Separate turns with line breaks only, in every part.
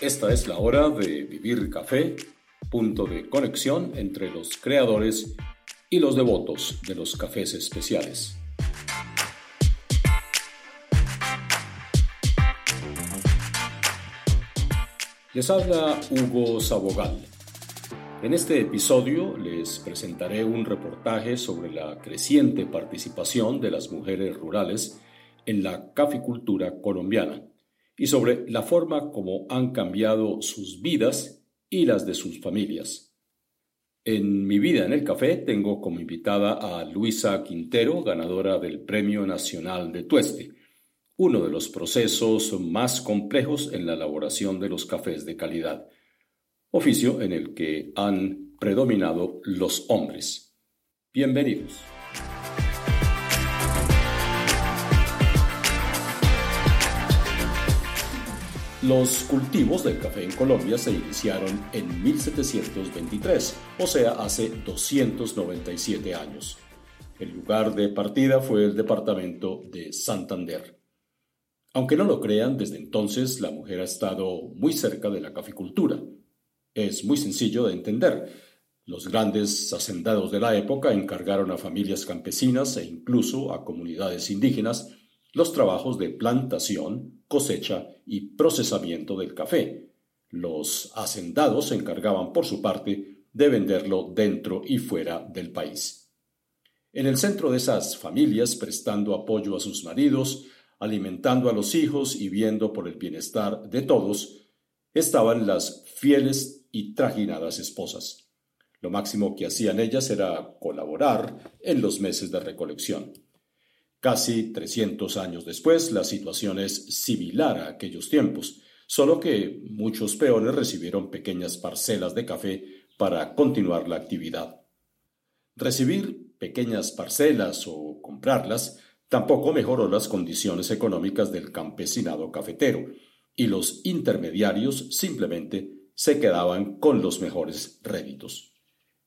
Esta es la hora de Vivir Café, punto de conexión entre los creadores y los devotos de los cafés especiales. Les habla Hugo Sabogal. En este episodio les presentaré un reportaje sobre la creciente participación de las mujeres rurales en la caficultura colombiana y sobre la forma como han cambiado sus vidas y las de sus familias. En mi vida en el café tengo como invitada a Luisa Quintero, ganadora del Premio Nacional de Tueste, uno de los procesos más complejos en la elaboración de los cafés de calidad, oficio en el que han predominado los hombres. Bienvenidos. Los cultivos del café en Colombia se iniciaron en 1723, o sea, hace 297 años. El lugar de partida fue el departamento de Santander. Aunque no lo crean, desde entonces la mujer ha estado muy cerca de la caficultura. Es muy sencillo de entender. Los grandes hacendados de la época encargaron a familias campesinas e incluso a comunidades indígenas los trabajos de plantación, cosecha y procesamiento del café. Los hacendados se encargaban, por su parte, de venderlo dentro y fuera del país. En el centro de esas familias, prestando apoyo a sus maridos, alimentando a los hijos y viendo por el bienestar de todos, estaban las fieles y trajinadas esposas. Lo máximo que hacían ellas era colaborar en los meses de recolección. Casi 300 años después, la situación es similar a aquellos tiempos, solo que muchos peones recibieron pequeñas parcelas de café para continuar la actividad. Recibir pequeñas parcelas o comprarlas tampoco mejoró las condiciones económicas del campesinado cafetero, y los intermediarios simplemente se quedaban con los mejores réditos.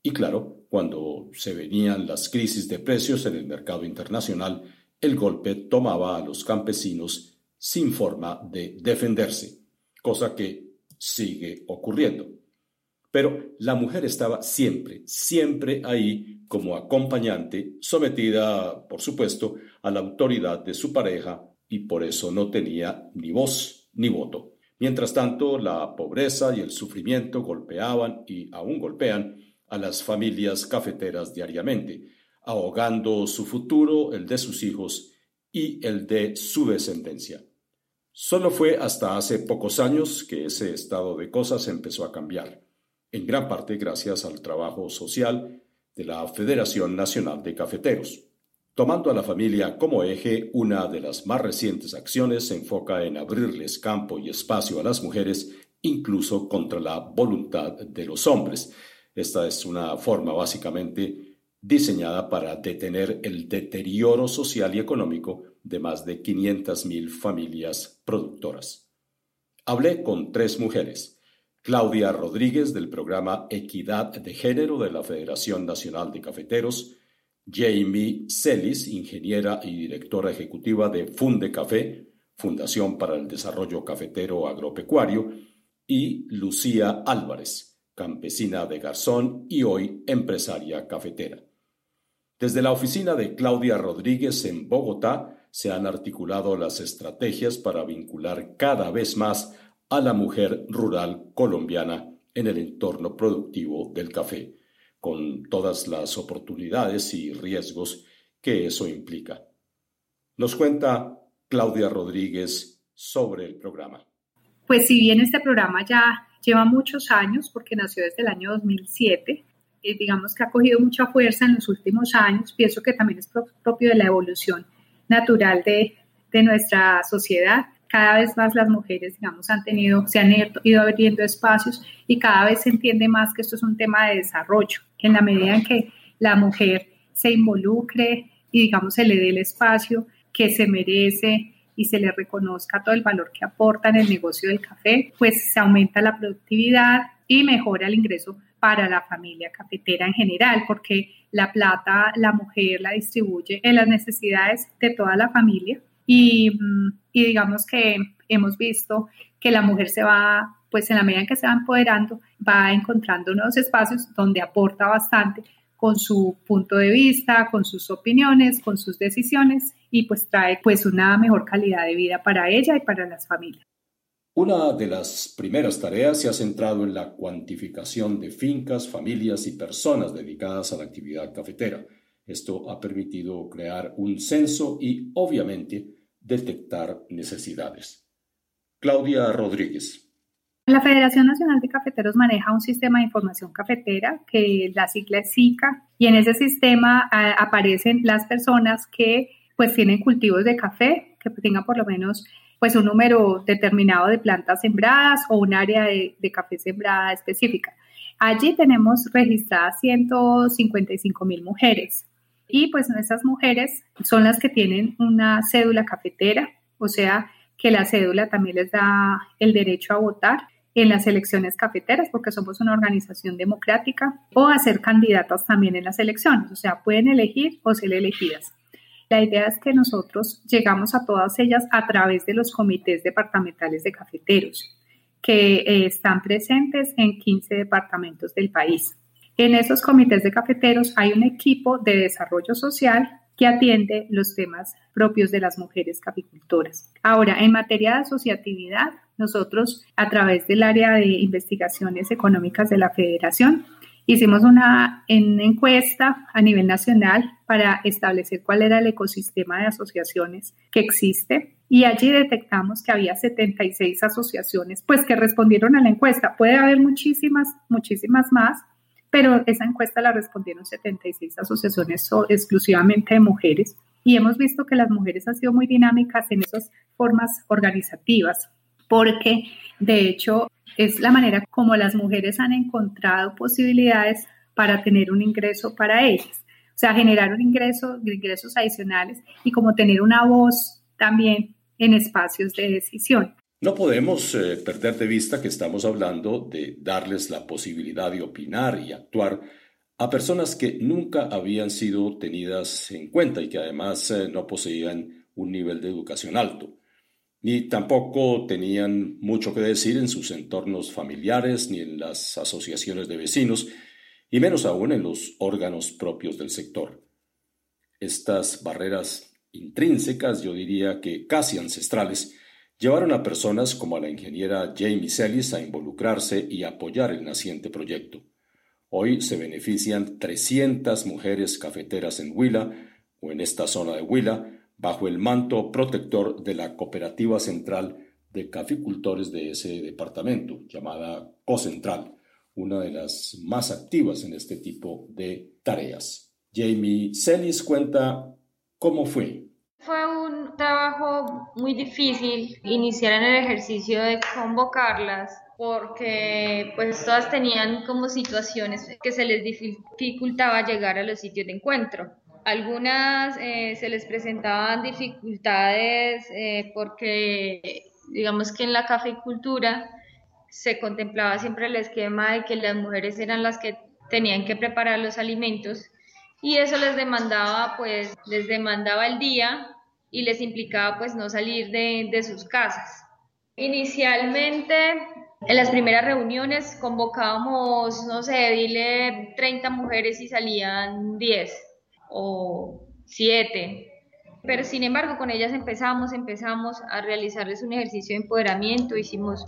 Y claro, cuando se venían las crisis de precios en el mercado internacional, el golpe tomaba a los campesinos sin forma de defenderse, cosa que sigue ocurriendo. Pero la mujer estaba siempre, siempre ahí como acompañante, sometida, por supuesto, a la autoridad de su pareja y por eso no tenía ni voz ni voto. Mientras tanto, la pobreza y el sufrimiento golpeaban y aún golpean a las familias cafeteras diariamente, ahogando su futuro, el de sus hijos y el de su descendencia. Solo fue hasta hace pocos años que ese estado de cosas empezó a cambiar, en gran parte gracias al trabajo social de la Federación Nacional de Cafeteros. Tomando a la familia como eje, una de las más recientes acciones se enfoca en abrirles campo y espacio a las mujeres, incluso contra la voluntad de los hombres. Esta es una forma básicamente diseñada para detener el deterioro social y económico de más de 500.000 familias productoras. Hablé con tres mujeres. Claudia Rodríguez del programa Equidad de Género de la Federación Nacional de Cafeteros, Jamie Celis, ingeniera y directora ejecutiva de Funde Café, Fundación para el Desarrollo Cafetero Agropecuario, y Lucía Álvarez, campesina de Garzón y hoy empresaria cafetera. Desde la oficina de Claudia Rodríguez en Bogotá se han articulado las estrategias para vincular cada vez más a la mujer rural colombiana en el entorno productivo del café, con todas las oportunidades y riesgos que eso implica. Nos cuenta Claudia Rodríguez sobre el programa.
Pues si bien este programa ya lleva muchos años, porque nació desde el año 2007, eh, digamos que ha cogido mucha fuerza en los últimos años. Pienso que también es propio de la evolución natural de, de nuestra sociedad. Cada vez más las mujeres, digamos, han tenido, se han ido abriendo espacios y cada vez se entiende más que esto es un tema de desarrollo, que en la medida en que la mujer se involucre y, digamos, se le dé el espacio que se merece y se le reconozca todo el valor que aporta en el negocio del café, pues se aumenta la productividad y mejora el ingreso para la familia cafetera en general, porque la plata la mujer la distribuye en las necesidades de toda la familia y, mm, digamos que hemos visto que la mujer se va pues en la medida en que se va empoderando, va encontrando nuevos espacios donde aporta bastante con su punto de vista, con sus opiniones, con sus decisiones y pues trae pues una mejor calidad de vida para ella y para las familias.
Una de las primeras tareas se ha centrado en la cuantificación de fincas, familias y personas dedicadas a la actividad cafetera. Esto ha permitido crear un censo y, obviamente, detectar necesidades. Claudia Rodríguez.
La Federación Nacional de Cafeteros maneja un sistema de información cafetera que la sigla es SICA y en ese sistema aparecen las personas que pues tienen cultivos de café, que tengan por lo menos pues un número determinado de plantas sembradas o un área de, de café sembrada específica. Allí tenemos registradas 155 mil mujeres y pues esas mujeres son las que tienen una cédula cafetera, o sea que la cédula también les da el derecho a votar en las elecciones cafeteras, porque somos una organización democrática, o a ser candidatas también en las elecciones, o sea, pueden elegir o ser elegidas. La idea es que nosotros llegamos a todas ellas a través de los comités departamentales de cafeteros, que eh, están presentes en 15 departamentos del país. En esos comités de cafeteros hay un equipo de desarrollo social que atiende los temas propios de las mujeres caficultoras. Ahora, en materia de asociatividad, nosotros, a través del área de investigaciones económicas de la Federación, hicimos una, encuesta a nivel nacional para establecer cuál era el ecosistema de asociaciones que existe y allí detectamos que había 76 asociaciones pues que respondieron a la encuesta. Puede haber muchísimas, muchísimas más, pero esa encuesta la respondieron 76 asociaciones exclusivamente de mujeres y hemos visto que las mujeres han sido muy dinámicas en esas formas organizativas porque de hecho es la manera como las mujeres han encontrado posibilidades para tener un ingreso para ellas. O sea, generar un ingreso, ingresos adicionales y como tener una voz también en espacios de decisión.
No podemos eh, perder de vista que estamos hablando de darles la posibilidad de opinar y actuar a personas que nunca habían sido tenidas en cuenta y que además eh, no poseían un nivel de educación alto ni tampoco tenían mucho que decir en sus entornos familiares ni en las asociaciones de vecinos, y menos aún en los órganos propios del sector. Estas barreras intrínsecas, yo diría que casi ancestrales, llevaron a personas como a la ingeniera Jamie Sellis a involucrarse y apoyar el naciente proyecto. Hoy se benefician 300 mujeres cafeteras en Huila o en esta zona de Huila, bajo el manto protector de la Cooperativa Central de Caficultores de ese departamento, llamada COCentral, una de las más activas en este tipo de tareas. Jamie Celis cuenta cómo fue.
Fue un trabajo muy difícil iniciar en el ejercicio de convocarlas porque pues todas tenían como situaciones que se les dificultaba llegar a los sitios de encuentro. Algunas eh, se les presentaban dificultades eh, porque, digamos que en la cafeicultura se contemplaba siempre el esquema de que las mujeres eran las que tenían que preparar los alimentos y eso les demandaba, pues, les demandaba el día y les implicaba, pues, no salir de, de sus casas. Inicialmente, en las primeras reuniones convocábamos, no sé, dile 30 mujeres y salían 10 o siete. Pero sin embargo, con ellas empezamos, empezamos a realizarles un ejercicio de empoderamiento. Hicimos,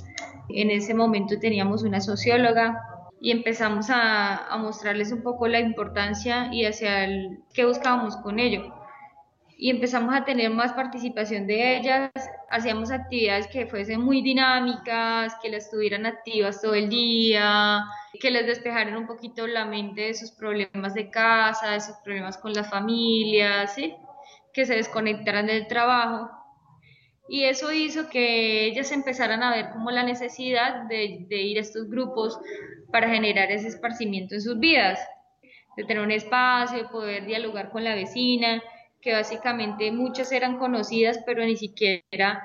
en ese momento teníamos una socióloga y empezamos a, a mostrarles un poco la importancia y hacia el qué buscábamos con ello y empezamos a tener más participación de ellas, hacíamos actividades que fuesen muy dinámicas, que las tuvieran activas todo el día, que les despejaran un poquito la mente de sus problemas de casa, de sus problemas con las familias, que se desconectaran del trabajo. Y eso hizo que ellas empezaran a ver como la necesidad de, de ir a estos grupos para generar ese esparcimiento en sus vidas, de tener un espacio, de poder dialogar con la vecina, que básicamente muchas eran conocidas, pero ni siquiera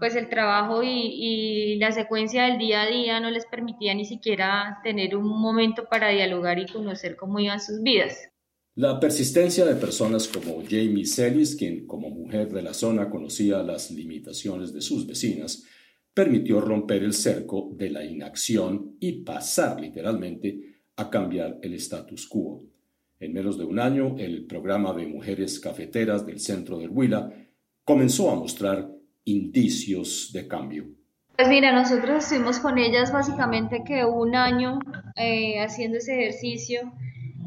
pues el trabajo y, la secuencia del día a día no les permitía ni siquiera tener un momento para dialogar y conocer cómo iban sus vidas.
La persistencia de personas como Jamie Celis, quien como mujer de la zona conocía las limitaciones de sus vecinas, permitió romper el cerco de la inacción y pasar literalmente a cambiar el status quo. En menos de un año, el programa de mujeres cafeteras del centro del Huila comenzó a mostrar indicios de cambio.
Pues mira, nosotros estuvimos con ellas básicamente que un año eh, haciendo ese ejercicio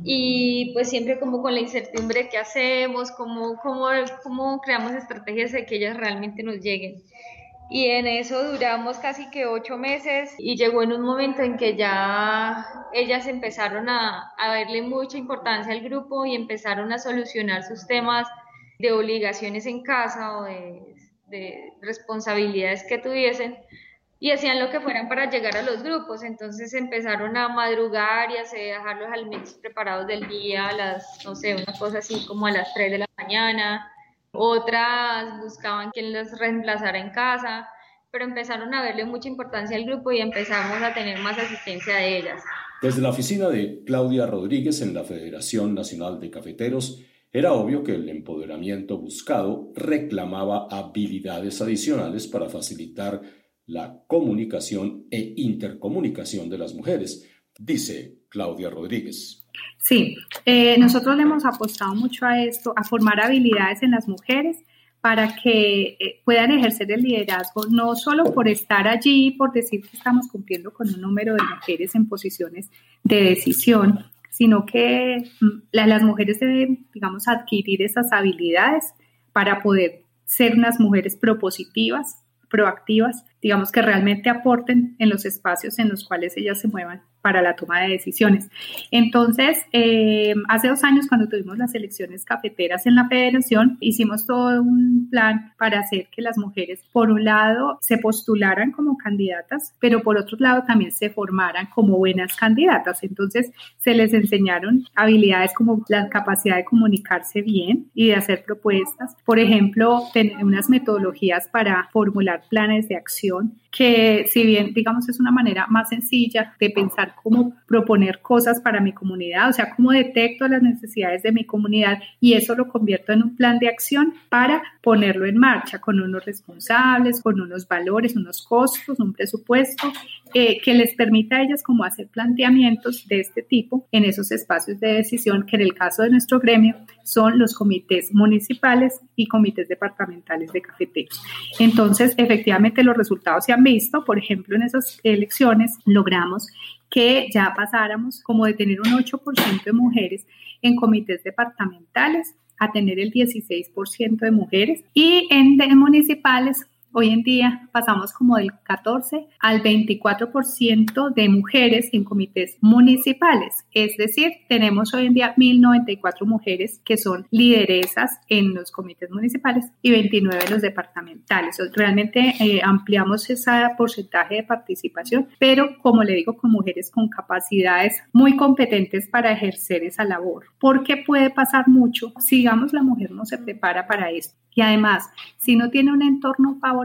y pues siempre como con la incertidumbre que hacemos, cómo, cómo, cómo creamos estrategias de que ellas realmente nos lleguen. Y en eso duramos casi que ocho meses y llegó en un momento en que ya ellas empezaron a, a darle mucha importancia al grupo y empezaron a solucionar sus temas de obligaciones en casa o de, de responsabilidades que tuviesen y hacían lo que fueran para llegar a los grupos. Entonces empezaron a madrugar y a dejar los alimentos preparados del día a las, no sé, una cosa así como a las 3 de la mañana. Otras buscaban quien los reemplazara en casa, pero empezaron a verle mucha importancia al grupo y empezamos a tener más asistencia de ellas.
Desde la oficina de Claudia Rodríguez en la Federación Nacional de Cafeteros, era obvio que el empoderamiento buscado reclamaba habilidades adicionales para facilitar la comunicación e intercomunicación de las mujeres, dice Claudia Rodríguez.
Sí, eh, nosotros le hemos apostado mucho a esto, a formar habilidades en las mujeres para que eh, puedan ejercer el liderazgo, no solo por estar allí, por decir que estamos cumpliendo con un número de mujeres en posiciones de decisión, sino que mm, las mujeres deben, digamos, adquirir esas habilidades para poder ser unas mujeres propositivas, proactivas, digamos que realmente aporten en los espacios en los cuales ellas se muevan para la toma de decisiones. Entonces, eh, hace dos años cuando tuvimos las elecciones cafeteras en la federación, hicimos todo un plan para hacer que las mujeres, por un lado, se postularan como candidatas, pero por otro lado también se formaran como buenas candidatas. Entonces, se les enseñaron habilidades como la capacidad de comunicarse bien y de hacer propuestas. Por ejemplo, tener unas metodologías para formular planes de acción que si bien, digamos, es una manera más sencilla de pensar cómo proponer cosas para mi comunidad, o sea, cómo detecto las necesidades de mi comunidad y eso lo convierto en un plan de acción para ponerlo en marcha con unos responsables, con unos valores, unos costos, un presupuesto eh, que les permita a ellas como hacer planteamientos de este tipo en esos espacios de decisión que en el caso de nuestro gremio son los comités municipales y comités departamentales de cafeteros. Entonces, efectivamente, los resultados se han visto, por ejemplo, en esas elecciones logramos que ya pasáramos como de tener un 8% de mujeres en comités departamentales a tener el 16% de mujeres y en municipales Hoy en día pasamos como del 14 al 24% de mujeres en comités municipales. Es decir, tenemos hoy en día 1.094 mujeres que son lideresas en los comités municipales y 29 en los departamentales. Realmente eh, ampliamos ese porcentaje de participación, pero como le digo, con mujeres con capacidades muy competentes para ejercer esa labor. Porque puede pasar mucho si, digamos, la mujer no se prepara para esto. Y además, si no tiene un entorno favorable,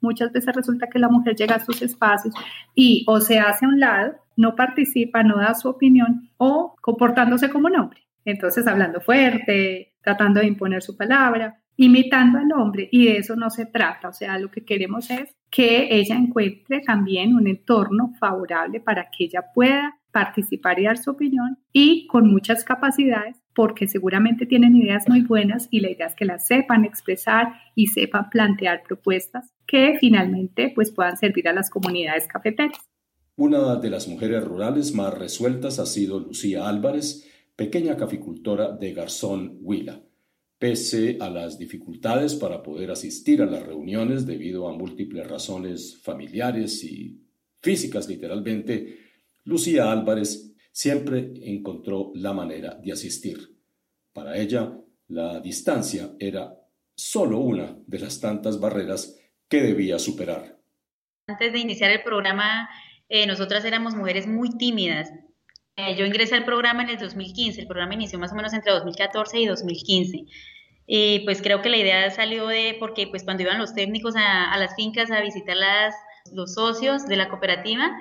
muchas veces resulta que la mujer llega a sus espacios y o se hace a un lado, no participa, no da su opinión o comportándose como un hombre. Entonces, hablando fuerte, tratando de imponer su palabra, imitando al hombre y de eso no se trata. O sea, lo que queremos es que ella encuentre también un entorno favorable para que ella pueda participar y dar su opinión y con muchas capacidades porque seguramente tienen ideas muy buenas y la idea es que las sepan expresar y sepan plantear propuestas que finalmente pues puedan servir a las comunidades cafeteras.
Una de las mujeres rurales más resueltas ha sido Lucía Álvarez, pequeña caficultora de Garzón Huila. Pese a las dificultades para poder asistir a las reuniones debido a múltiples razones familiares y físicas literalmente, Lucía Álvarez siempre encontró la manera de asistir. Para ella, la distancia era solo una de las tantas barreras que debía superar.
Antes de iniciar el programa, eh, nosotras éramos mujeres muy tímidas. Eh, yo ingresé al programa en el 2015, el programa inició más o menos entre 2014 y 2015. Y pues creo que la idea salió de, porque pues cuando iban los técnicos a, a las fincas a visitar las, los socios de la cooperativa,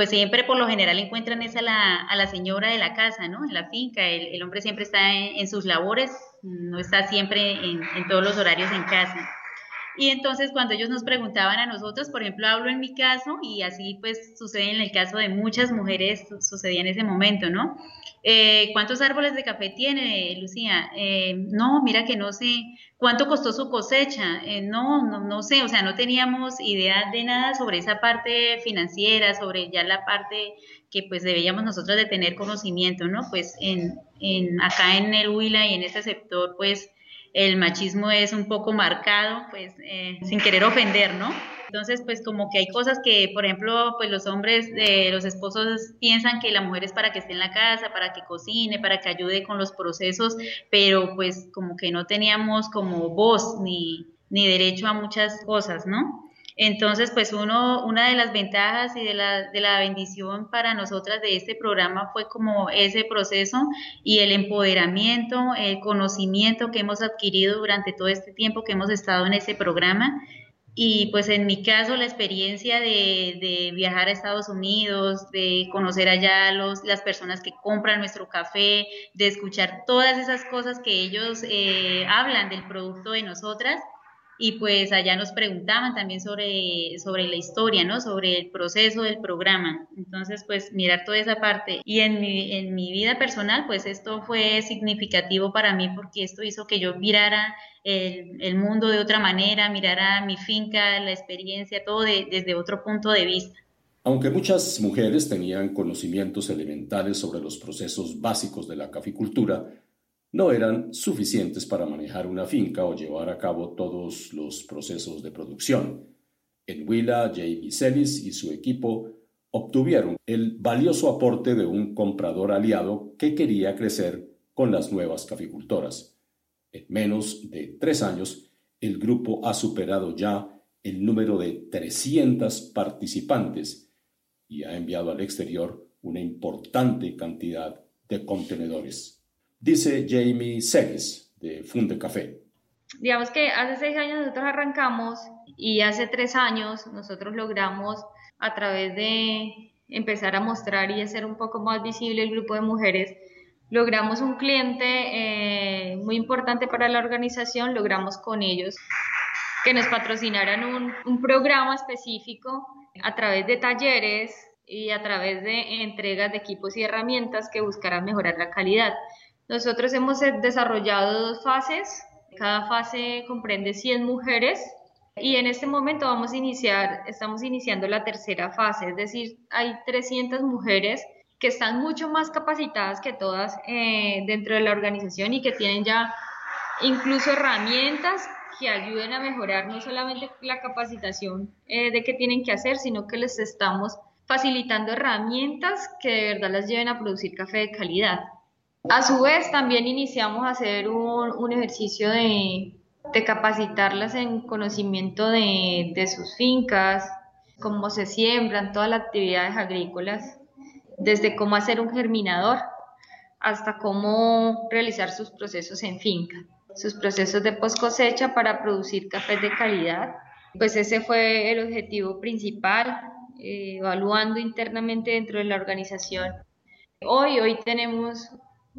pues siempre por lo general encuentran esa la, a la señora de la casa, ¿no? En la finca, el, hombre siempre está en, sus labores, no está siempre en, todos los horarios en casa. Y entonces cuando ellos nos preguntaban a nosotros, por ejemplo, hablo en mi caso y así pues sucede en el caso de muchas mujeres, sucedía en ese momento, ¿no? Eh, ¿Cuántos árboles de café tiene, Lucía? Eh, no, mira que no sé. ¿Cuánto costó su cosecha? Eh, no, no, no sé, o sea, no teníamos idea de nada sobre esa parte financiera, sobre ya la parte que pues debíamos nosotros de tener conocimiento, ¿no? Pues en, en acá en el Huila y en este sector, pues el machismo es un poco marcado, pues eh, sin querer ofender, ¿no? Entonces, pues como que hay cosas que, por ejemplo, pues los hombres, eh, los esposos piensan que la mujer es para que esté en la casa, para que cocine, para que ayude con los procesos, pero pues como que no teníamos como voz ni, ni derecho a muchas cosas, ¿no? Entonces, pues uno, una de las ventajas y de la, de la bendición para nosotras de este programa fue como ese proceso y el empoderamiento, el conocimiento que hemos adquirido durante todo este tiempo que hemos estado en ese programa. Y pues en mi caso la experiencia de, de viajar a Estados Unidos, de conocer allá los, las personas que compran nuestro café, de escuchar todas esas cosas que ellos eh, hablan del producto de nosotras, y pues allá nos preguntaban también sobre, sobre la historia, ¿no? Sobre el proceso del programa. Entonces, pues mirar toda esa parte. Y en mi, en mi vida personal, pues esto fue significativo para mí porque esto hizo que yo mirara el, el mundo de otra manera, mirara mi finca, la experiencia, todo desde otro punto de vista.
Aunque muchas mujeres tenían conocimientos elementales sobre los procesos básicos de la caficultura, no eran suficientes para manejar una finca o llevar a cabo todos los procesos de producción. En Huila, Jamie Celis y su equipo obtuvieron el valioso aporte de un comprador aliado que quería crecer con las nuevas caficultoras. En menos de tres años, el grupo ha superado ya el número de 300 participantes y ha enviado al exterior una importante cantidad de contenedores dice Jamie Celis de Funde Café.
Digamos que hace seis años nosotros arrancamos y hace tres años nosotros logramos a través de empezar a mostrar y hacer un poco más visible el grupo de mujeres, logramos un cliente eh, muy importante para la organización, logramos con ellos que nos patrocinaran un, un programa específico a través de talleres y a través de entregas de equipos y herramientas que buscaran mejorar la calidad. Nosotros hemos desarrollado dos fases. Cada fase comprende 100 mujeres y en este momento vamos a iniciar, estamos iniciando la tercera fase, es decir, hay 300 mujeres que están mucho más capacitadas que todas eh, dentro de la organización y que tienen ya incluso herramientas que ayuden a mejorar no solamente la capacitación eh, de qué tienen que hacer, sino que les estamos facilitando herramientas que de verdad las lleven a producir café de calidad. A su vez, también iniciamos a hacer un, ejercicio de, capacitarlas en conocimiento de, sus fincas, cómo se siembran, todas las actividades agrícolas, desde cómo hacer un germinador hasta cómo realizar sus procesos en finca, sus procesos de post cosecha para producir café de calidad. Pues ese fue el objetivo principal, eh, evaluando internamente dentro de la organización. Hoy, hoy tenemos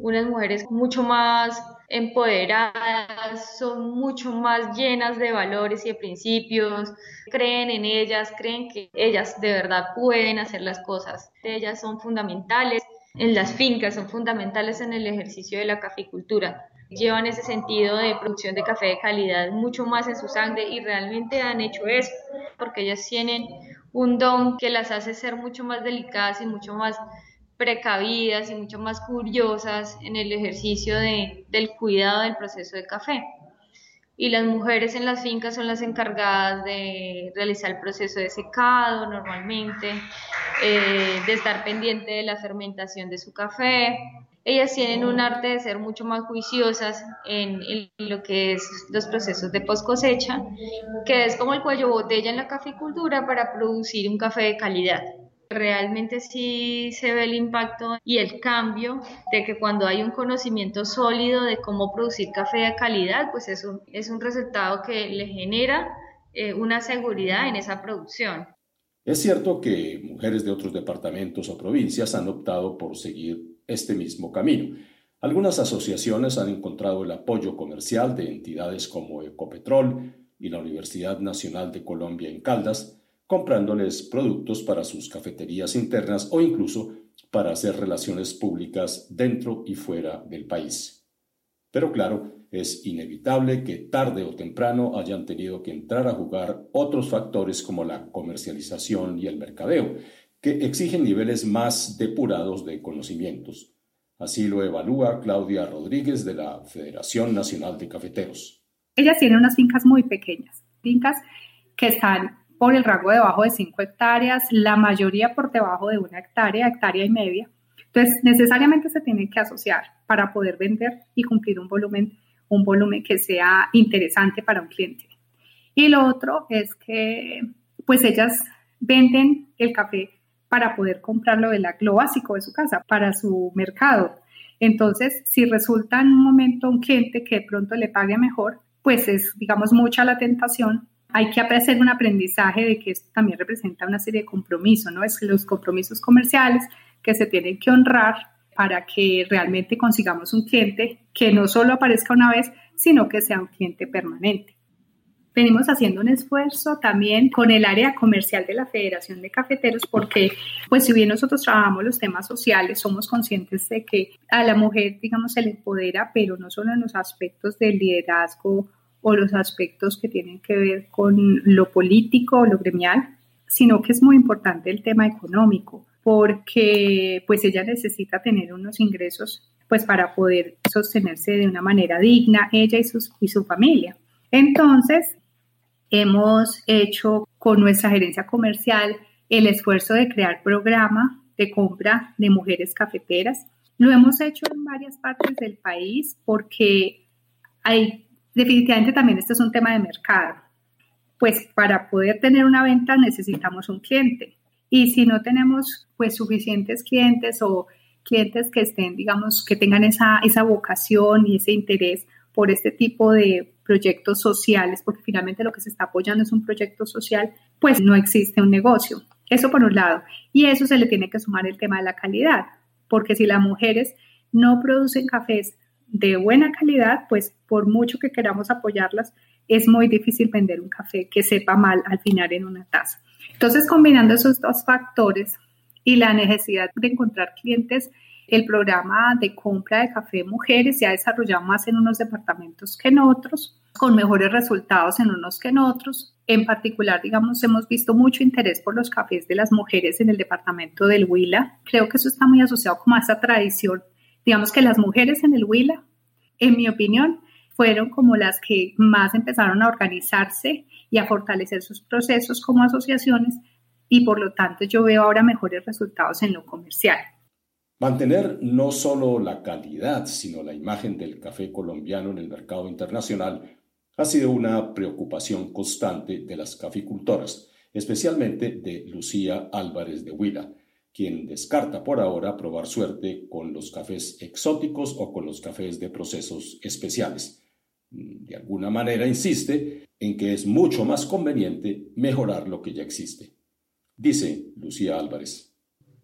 unas mujeres mucho más empoderadas, son mucho más llenas de valores y de principios, creen en ellas, creen que ellas de verdad pueden hacer las cosas. Ellas son fundamentales en las fincas, son fundamentales en el ejercicio de la caficultura. Llevan ese sentido de producción de café de calidad mucho más en su sangre y realmente han hecho eso, porque ellas tienen un don que las hace ser mucho más delicadas y mucho más precavidas y mucho más curiosas en el ejercicio de, del cuidado del proceso de café. Y las mujeres en las fincas son las encargadas de realizar el proceso de secado normalmente, eh, de estar pendiente de la fermentación de su café. Ellas tienen un arte de ser mucho más juiciosas en, en lo que es los procesos de post cosecha, que es como el cuello botella en la caficultura para producir un café de calidad realmente sí se ve el impacto y el cambio de que cuando hay un conocimiento sólido de cómo producir café de calidad, pues eso es un resultado que le genera eh, una seguridad en esa producción.
Es cierto que mujeres de otros departamentos o provincias han optado por seguir este mismo camino. Algunas asociaciones han encontrado el apoyo comercial de entidades como Ecopetrol y la Universidad Nacional de Colombia en Caldas, comprándoles productos para sus cafeterías internas o incluso para hacer relaciones públicas dentro y fuera del país. Pero claro, es inevitable que tarde o temprano hayan tenido que entrar a jugar otros factores como la comercialización y el mercadeo, que exigen niveles más depurados de conocimientos. Así lo evalúa Claudia Rodríguez de la Federación Nacional de Cafeteros.
Ellas tienen unas fincas muy pequeñas, fincas que están por el rango debajo de 5 hectáreas, la mayoría por debajo de una hectárea, hectárea y media. Entonces, necesariamente se tienen que asociar para poder vender y cumplir un volumen, un volumen que sea interesante para un cliente. Y lo otro es que, pues ellas venden el café para poder comprarlo de la, lo básico de su casa, para su mercado. Entonces, si resulta en un momento un cliente que de pronto le pague mejor, pues es, digamos, mucha la tentación. Hay que hacer un aprendizaje de que esto también representa una serie de compromisos, ¿no? Es los compromisos comerciales que se tienen que honrar para que realmente consigamos un cliente que no solo aparezca una vez, sino que sea un cliente permanente. Venimos haciendo un esfuerzo también con el área comercial de la Federación de Cafeteros porque, pues si bien nosotros trabajamos los temas sociales, somos conscientes de que a la mujer, digamos, se le empodera, pero no solo en los aspectos del liderazgo o los aspectos que tienen que ver con lo político o lo gremial, sino que es muy importante el tema económico porque pues ella necesita tener unos ingresos pues para poder sostenerse de una manera digna, ella y, sus, y su familia. Entonces, hemos hecho con nuestra gerencia comercial el esfuerzo de crear programa de compra de mujeres cafeteras. Lo hemos hecho en varias partes del país porque hay, definitivamente también este es un tema de mercado. Pues para poder tener una venta necesitamos un cliente. Y si no tenemos pues suficientes clientes o clientes que estén, digamos, que tengan esa, esa vocación y ese interés por este tipo de proyectos sociales, porque finalmente lo que se está apoyando es un proyecto social, pues no existe un negocio. Eso por un lado. Y eso se le tiene que sumar el tema de la calidad, porque si las mujeres no producen cafés de buena calidad, pues por mucho que queramos apoyarlas, es muy difícil vender un café que sepa mal al final en una taza. Entonces, combinando esos dos factores y la necesidad de encontrar clientes, el programa de compra de café mujeres se ha desarrollado más en unos departamentos que en otros, con mejores resultados en unos que en otros. En particular, digamos, hemos visto mucho interés por los cafés de las mujeres en el departamento del Huila. Creo que eso está muy asociado con esa tradición. Digamos que las mujeres en el Huila, en mi opinión, fueron como las que más empezaron a organizarse y a fortalecer sus procesos como asociaciones y por lo tanto yo veo ahora mejores resultados en lo comercial.
Mantener no solo la calidad, sino la imagen del café colombiano en el mercado internacional ha sido una preocupación constante de las caficultoras, especialmente de Lucía Álvarez de Huila, quien descarta por ahora probar suerte con los cafés exóticos o con los cafés de procesos especiales. De alguna manera insiste en que es mucho más conveniente mejorar lo que ya existe. Dice Lucía Álvarez.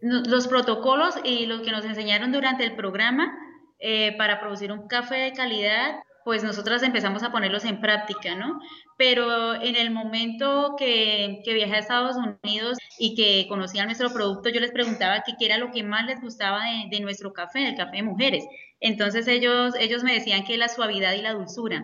Los protocolos y lo que nos enseñaron durante el programa eh, para producir un café de calidad, pues nosotras empezamos a ponerlos en práctica, ¿no? Pero en el momento que, que viajé a Estados Unidos y que conocían nuestro producto, yo les preguntaba qué era lo que más les gustaba de, de nuestro café, el café de mujeres. Entonces ellos, ellos me decían que la suavidad y la dulzura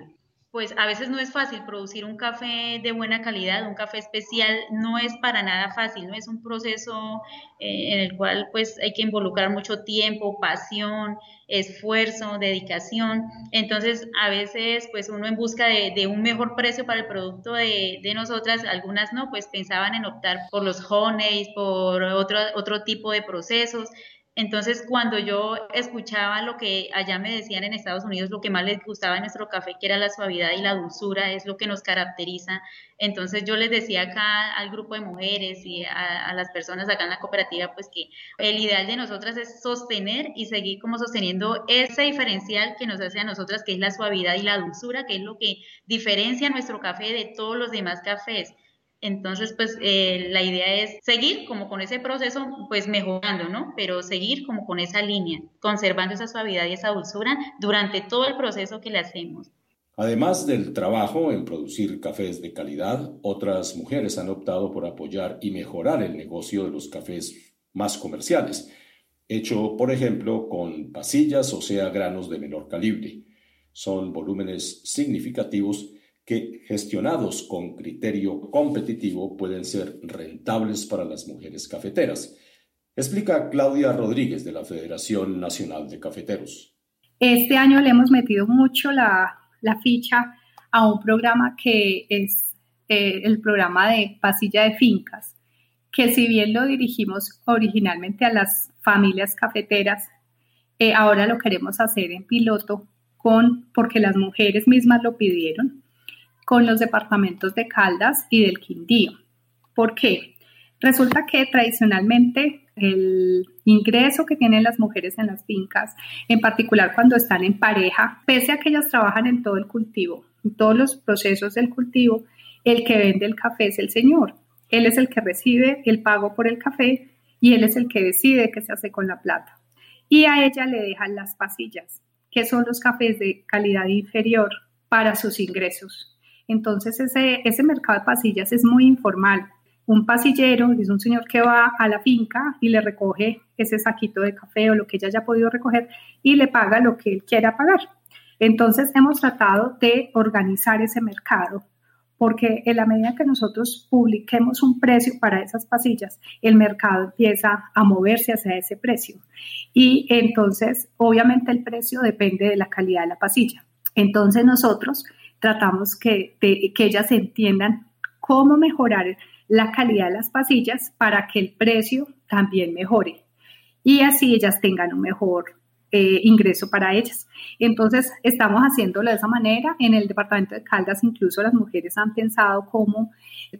pues a veces no es fácil producir un café de buena calidad, un café especial, no es para nada fácil, no es un proceso eh, en el cual pues hay que involucrar mucho tiempo, pasión, esfuerzo, dedicación. Entonces a veces pues uno en busca de, un mejor precio para el producto de, de, nosotras, algunas no, pues pensaban en optar por los honeys, por otro, otro tipo de procesos. Entonces, cuando yo escuchaba lo que allá me decían en Estados Unidos, lo que más les gustaba de nuestro café, que era la suavidad y la dulzura, es lo que nos caracteriza. Entonces, yo les decía acá al grupo de mujeres y a, las personas acá en la cooperativa, pues que el ideal de nosotras es sostener y seguir como sosteniendo ese diferencial que nos hace a nosotras, que es la suavidad y la dulzura, que es lo que diferencia nuestro café de todos los demás cafés. Entonces, pues eh, la idea es seguir como con ese proceso, pues mejorando, ¿no? Pero seguir como con esa línea, conservando esa suavidad y esa dulzura durante todo el proceso que le hacemos.
Además del trabajo en producir cafés de calidad, otras mujeres han optado por apoyar y mejorar el negocio de los cafés más comerciales, hecho, por ejemplo, con pasillas o sea granos de menor calibre. Son volúmenes significativos que, gestionados con criterio competitivo, pueden ser rentables para las mujeres cafeteras. Explica Claudia Rodríguez de la Federación Nacional de Cafeteros.
Este año le hemos metido mucho la la ficha a un programa que es eh, el programa de pasilla de fincas, que si bien lo dirigimos originalmente a las familias cafeteras, eh, ahora lo queremos hacer en piloto con, porque las mujeres mismas lo pidieron, con los departamentos de Caldas y del Quindío. ¿Por qué? Resulta que tradicionalmente el ingreso que tienen las mujeres en las fincas, en particular cuando están en pareja, pese a que ellas trabajan en todo el cultivo, en todos los procesos del cultivo, el que vende el café es el señor. Él es el que recibe el pago por el café y él es el que decide qué se hace con la plata. Y a ella le dejan las pasillas, que son los cafés de calidad inferior para sus ingresos. Entonces ese, ese mercado de pasillas es muy informal un pasillero es un señor que va a la finca y le recoge ese saquito de café o lo que ella haya podido recoger y le paga lo que él quiera pagar. Entonces hemos tratado de organizar ese mercado porque en la medida que nosotros publiquemos un precio para esas pasillas, el mercado empieza a moverse hacia ese precio. Y entonces, obviamente, el precio depende de la calidad de la pasilla. Entonces, nosotros tratamos que, que ellas entiendan cómo mejorar la calidad de las pasillas para que el precio también mejore y así ellas tengan un mejor eh, ingreso para ellas. Entonces, estamos haciéndolo de esa manera. En el departamento de Caldas, incluso las mujeres han pensado cómo,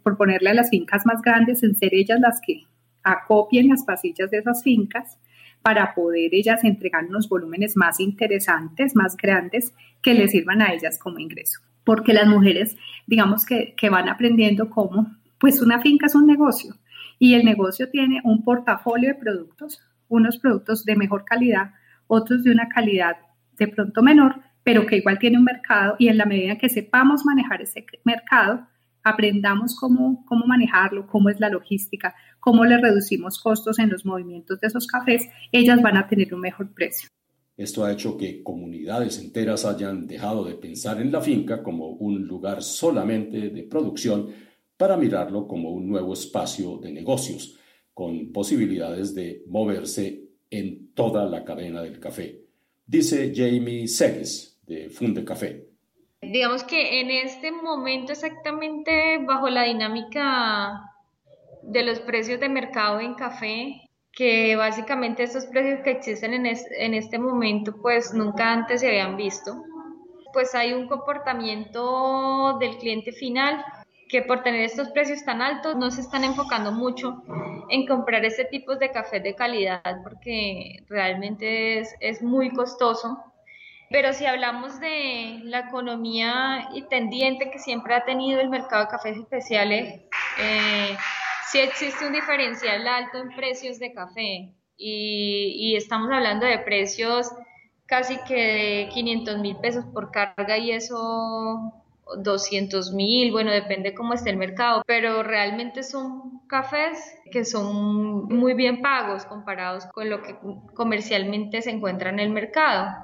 por ponerle a las fincas más grandes, en ser ellas las que acopien las pasillas de esas fincas para poder ellas entregar unos volúmenes más interesantes, más grandes, que les sirvan a ellas como ingreso. Porque las mujeres, digamos que, que van aprendiendo cómo pues una finca es un negocio y el negocio tiene un portafolio de productos, unos productos de mejor calidad, otros de una calidad de pronto menor, pero que igual tiene un mercado y en la medida que sepamos manejar ese mercado, aprendamos cómo, cómo manejarlo, cómo es la logística, cómo le reducimos costos en los movimientos de esos cafés, ellas van a tener un mejor precio.
Esto ha hecho que comunidades enteras hayan dejado de pensar en la finca como un lugar solamente de producción para mirarlo como un nuevo espacio de negocios, con posibilidades de moverse en toda la cadena del café. Dice Jamie Segues, de Funde Café.
Digamos que en este momento exactamente bajo la dinámica de los precios de mercado en café, que básicamente estos precios que existen en, en este momento pues nunca antes se habían visto, pues hay un comportamiento del cliente final que por tener estos precios tan altos no se están enfocando mucho en comprar este tipo de café de calidad porque realmente es, es muy costoso. Pero si hablamos de la economía y tendiente que siempre ha tenido el mercado de cafés especiales, eh, sí existe un diferencial alto en precios de café y, y estamos hablando de precios casi que de 500 mil pesos por carga y eso 200 mil, bueno, depende cómo esté el mercado, pero realmente son cafés que son muy bien pagos comparados con lo que comercialmente se encuentra en el mercado.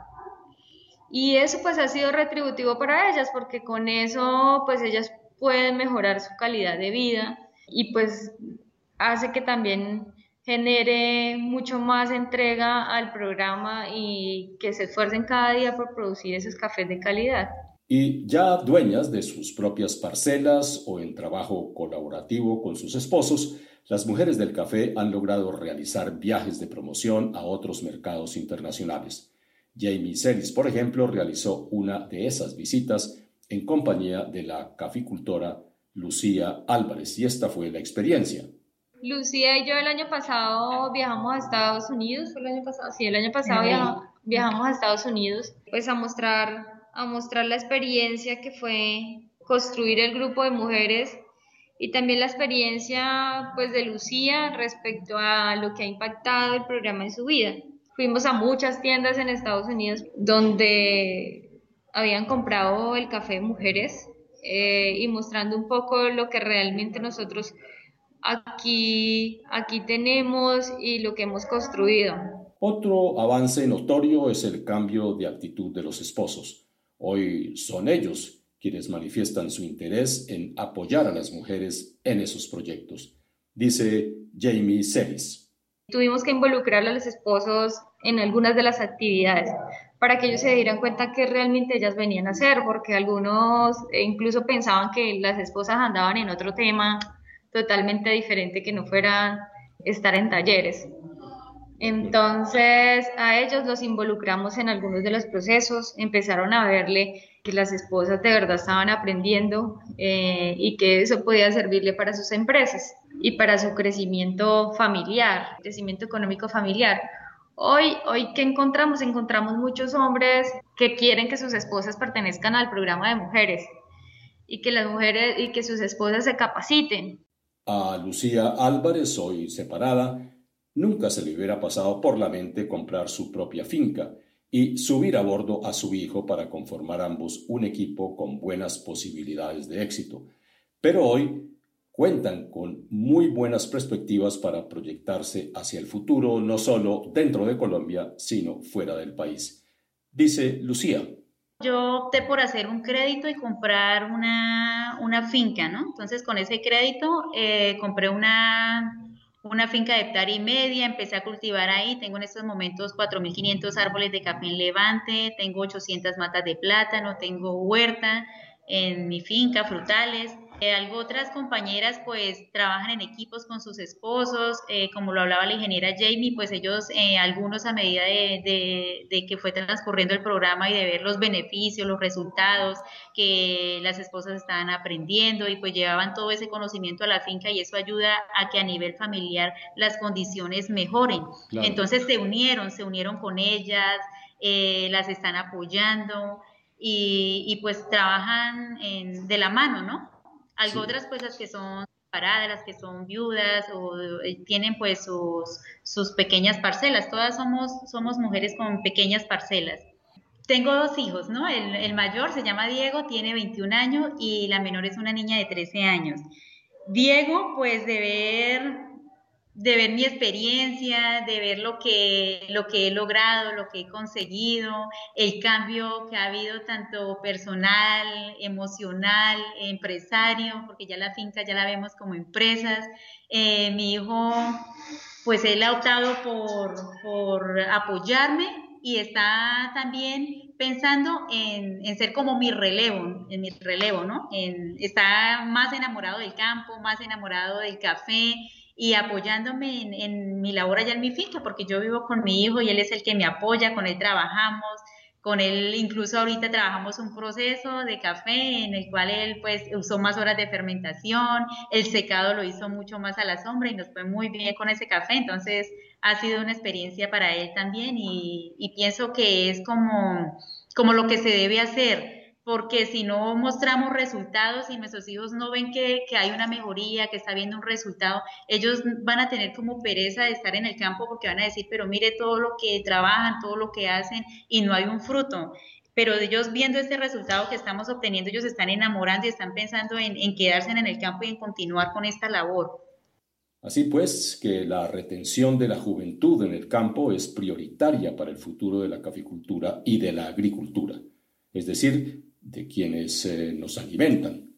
Y eso pues ha sido retributivo para ellas porque con eso pues ellas pueden mejorar su calidad de vida y pues hace que también genere mucho más entrega al programa y que se esfuercen cada día por producir esos cafés de calidad
y ya dueñas de sus propias parcelas o en trabajo colaborativo con sus esposos, las mujeres del café han logrado realizar viajes de promoción a otros mercados internacionales. Jamie Celis, por ejemplo, realizó una de esas visitas en compañía de la caficultora Lucía Álvarez y esta fue la experiencia.
Lucía y yo el año pasado viajamos a Estados Unidos, ¿fue el año pasado? Sí, el año pasado viajamos a Estados Unidos, pues a mostrar a mostrar la experiencia que fue construir el grupo de mujeres y también la experiencia pues de Lucía respecto a lo que ha impactado el programa en su vida. Fuimos a muchas tiendas en Estados Unidos donde habían comprado el café de mujeres eh, y mostrando un poco lo que realmente nosotros aquí, aquí tenemos y lo que hemos construido.
Otro avance notorio es el cambio de actitud de los esposos. Hoy son ellos quienes manifiestan su interés en apoyar a las mujeres en esos proyectos, dice Jamie Celis.
Tuvimos que involucrar a los esposos en algunas de las actividades para que ellos se dieran cuenta que realmente ellas venían a hacer, porque algunos incluso pensaban que las esposas andaban en otro tema totalmente diferente que no fuera estar en talleres. Entonces a ellos los involucramos en algunos de los procesos, empezaron a verle que las esposas de verdad estaban aprendiendo eh, y que eso podía servirle para sus empresas y para su crecimiento familiar, crecimiento económico familiar. Hoy, hoy ¿qué encontramos? Encontramos muchos hombres que quieren que sus esposas pertenezcan al programa de mujeres y que las mujeres y que sus esposas se capaciten.
A Lucía Álvarez, hoy separada, Nunca se le hubiera pasado por la mente comprar su propia finca y subir a bordo a su hijo para conformar ambos un equipo con buenas posibilidades de éxito. Pero hoy cuentan con muy buenas perspectivas para proyectarse hacia el futuro, no solo dentro de Colombia, sino fuera del país. Dice Lucía.
Yo opté por hacer un crédito y comprar una, una finca, ¿no? Entonces con ese crédito eh, compré una, una finca de hectárea y media, empecé a cultivar ahí, tengo en estos momentos 4.500 árboles de café en Levante, tengo 800 matas de plátano, tengo huerta en mi finca, frutales, algo otras compañeras pues trabajan en equipos con sus esposos, eh, como lo hablaba la ingeniera Jamie, pues ellos eh, algunos a medida de, de, que fue transcurriendo el programa y de ver los beneficios, los resultados que las esposas estaban aprendiendo y pues llevaban todo ese conocimiento a la finca y eso ayuda a que a nivel familiar las condiciones mejoren. Entonces se unieron, se unieron con ellas, las están apoyando y, y pues trabajan en, de la mano, ¿no? Algo otras pues las que son paradas, las que son viudas o eh, tienen pues sus, sus pequeñas parcelas. Todas somos, somos mujeres con pequeñas parcelas. Tengo dos hijos, ¿no? El, el, mayor se llama Diego, tiene 21 años y la menor es una niña de 13 años. Diego, pues de ver de ver mi experiencia, de ver lo que, lo que he logrado, lo que he conseguido, el cambio que ha habido tanto personal, emocional, empresario, porque ya la finca ya la vemos como empresas. Eh, mi hijo, pues él ha optado por, por apoyarme y está también pensando en, en, ser como mi relevo, en mi relevo, ¿no? Está más enamorado del campo, más enamorado del café, y apoyándome en, mi labor allá en mi finca, porque yo vivo con mi hijo y él es el que me apoya, con él trabajamos, con él incluso ahorita trabajamos un proceso de café en el cual él pues usó más horas de fermentación, el secado lo hizo mucho más a la sombra y nos fue muy bien con ese café, entonces ha sido una experiencia para él también y, y pienso que es como, como lo que se debe hacer porque si no mostramos resultados y nuestros hijos no ven que, hay una mejoría, que está viendo un resultado, ellos van a tener como pereza de estar en el campo porque van a decir, pero mire todo lo que trabajan, todo lo que hacen y no hay un fruto. Pero ellos viendo este resultado que estamos obteniendo, ellos están enamorando y están pensando en, en quedarse en el campo y en continuar con esta labor.
Así pues, que la retención de la juventud en el campo es prioritaria para el futuro de la caficultura y de la agricultura. Es decir, de quienes eh, nos alimentan.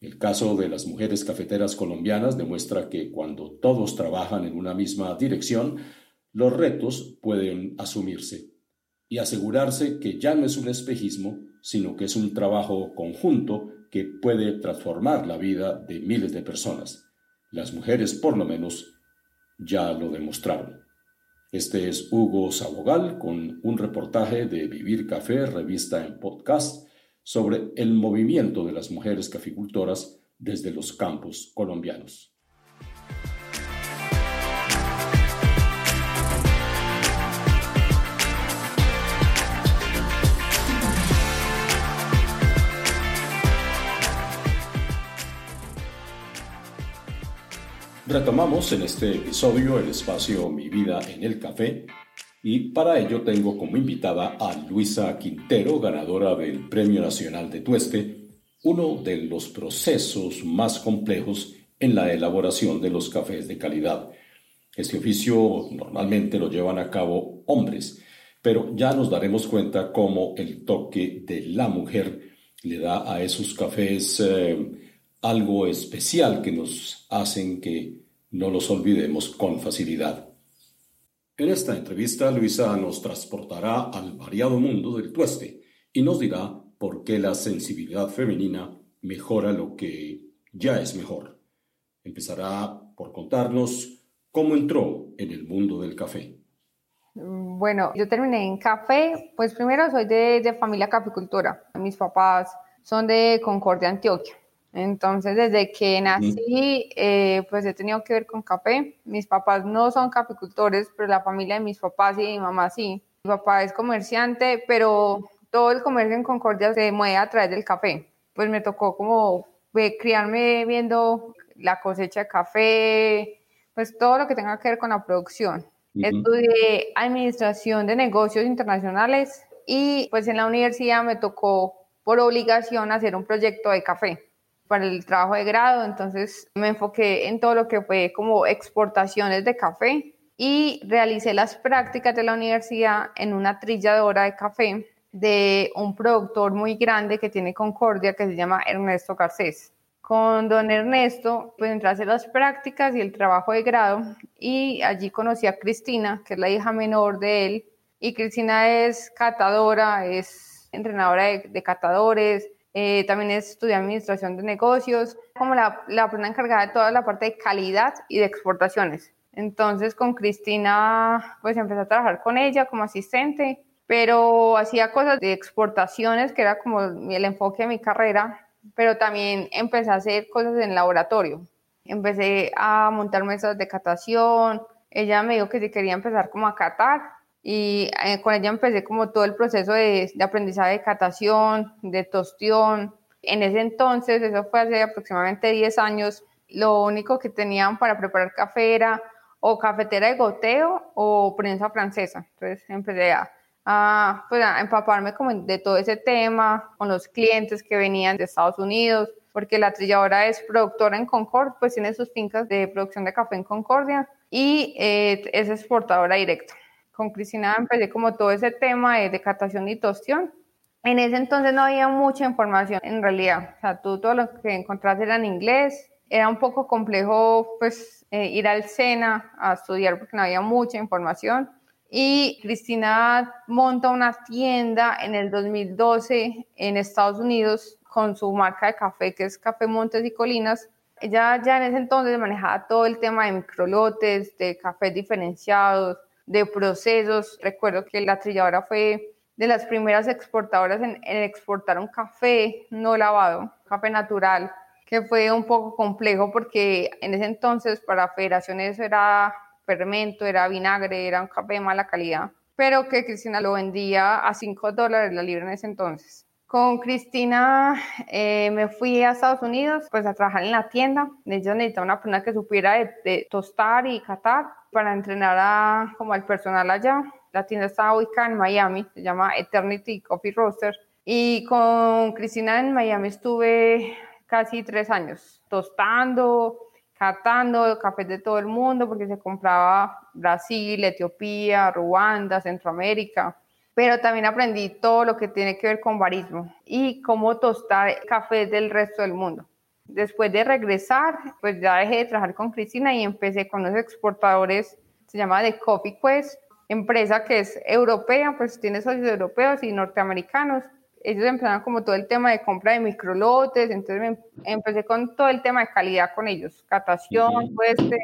El caso de las mujeres cafeteras colombianas demuestra que cuando todos trabajan en una misma dirección, los retos pueden asumirse y asegurarse que ya no es un espejismo, sino que es un trabajo conjunto que puede transformar la vida de miles de personas. Las mujeres, por lo menos, ya lo demostraron. Este es Hugo Sabogal con un reportaje de Vivir Café, revista en podcast sobre el movimiento de las mujeres caficultoras desde los campos colombianos. Retomamos en este episodio el espacio Mi vida en el café Y para ello tengo como invitada a Luisa Quintero, ganadora del Premio Nacional de Tueste, uno de los procesos más complejos en la elaboración de los cafés de calidad. Este oficio normalmente lo llevan a cabo hombres, pero ya nos daremos cuenta cómo el toque de la mujer le da a esos cafés eh, algo especial que nos hacen que no los olvidemos con facilidad. En esta entrevista, Luisa nos transportará al variado mundo del tueste y nos dirá por qué la sensibilidad femenina mejora lo que ya es mejor. Empezará por contarnos cómo entró en el mundo del café.
Bueno, yo terminé en café, pues primero soy de, de familia caficultora. Mis papás son de Concordia, Antioquia. Entonces, desde que nací, eh, pues he tenido que ver con café. Mis papás no son caficultores, pero la familia de mis papás y mi mamá sí. Mi papá es comerciante, pero todo el comercio en Concordia se mueve a través del café. Pues me tocó como criarme viendo la cosecha de café, pues todo lo que tenga que ver con la producción. Estudié administración de negocios internacionales y pues en la universidad me tocó por obligación hacer un proyecto de café para el trabajo de grado, entonces me enfoqué en todo lo que fue como exportaciones de café y realicé las prácticas de la universidad en una trilladora de café de un productor muy grande que tiene Concordia que se llama Ernesto Garcés. Con don Ernesto, pues entré a hacer las prácticas y el trabajo de grado y allí conocí a Cristina, que es la hija menor de él. Y Cristina es catadora, es entrenadora de, de catadores, eh, también estudié administración de negocios, como la, la persona encargada de toda la parte de calidad y de exportaciones. Entonces con Cristina pues empecé a trabajar con ella como asistente, pero hacía cosas de exportaciones que era como el enfoque de mi carrera, pero también empecé a hacer cosas en laboratorio. Empecé a montar mesas de catación, ella me dijo que si quería empezar como a catar y eh, con ella empecé como todo el proceso de, de, aprendizaje de catación, de tostión. En ese entonces, eso fue hace aproximadamente 10 años, lo único que tenían para preparar café era o cafetera de goteo o prensa francesa. Entonces empecé a, a, pues a empaparme como de todo ese tema con los clientes que venían de Estados Unidos, porque la trilladora es productora en Concord, pues tiene sus fincas de producción de café en Concordia y eh, es exportadora directa con Cristina empecé como todo ese tema de decatación y tostión. En ese entonces no había mucha información en realidad, o sea, todo lo que encontraste era en inglés, era un poco complejo pues eh, ir al SENA a estudiar porque no había mucha información. Y Cristina monta una tienda en el 2012 en Estados Unidos con su marca de café que es Café Montes y Colinas. Ella ya en ese entonces manejaba todo el tema de microlotes, de cafés diferenciados, de procesos. Recuerdo que la trilladora fue de las primeras exportadoras en, exportar un café no lavado, café natural, que fue un poco complejo porque en ese entonces para federaciones era fermento, era vinagre, era un café de mala calidad, pero que Cristina lo vendía a 5 dólares la libra en ese entonces. Con Cristina eh, me fui a Estados Unidos pues a trabajar en la tienda. Ellos necesitaban una persona que supiera de, de tostar y catar para entrenar a, como al personal allá. La tienda estaba ubicada en Miami, se llama Eternity Coffee Roaster. Y con Cristina en Miami estuve casi tres años tostando, catando cafés de todo el mundo, porque se compraba Brasil, Etiopía, Ruanda, Centroamérica. Pero también aprendí todo lo que tiene que ver con barismo y cómo tostar cafés del resto del mundo. Después de regresar, pues ya dejé de trabajar con Cristina y empecé con los exportadores, se llama The Coffee Quest, empresa que es europea, pues tiene socios europeos y norteamericanos. Ellos empezaron como todo el tema de compra de microlotes, entonces empecé con todo el tema de calidad con ellos, catación, tueste,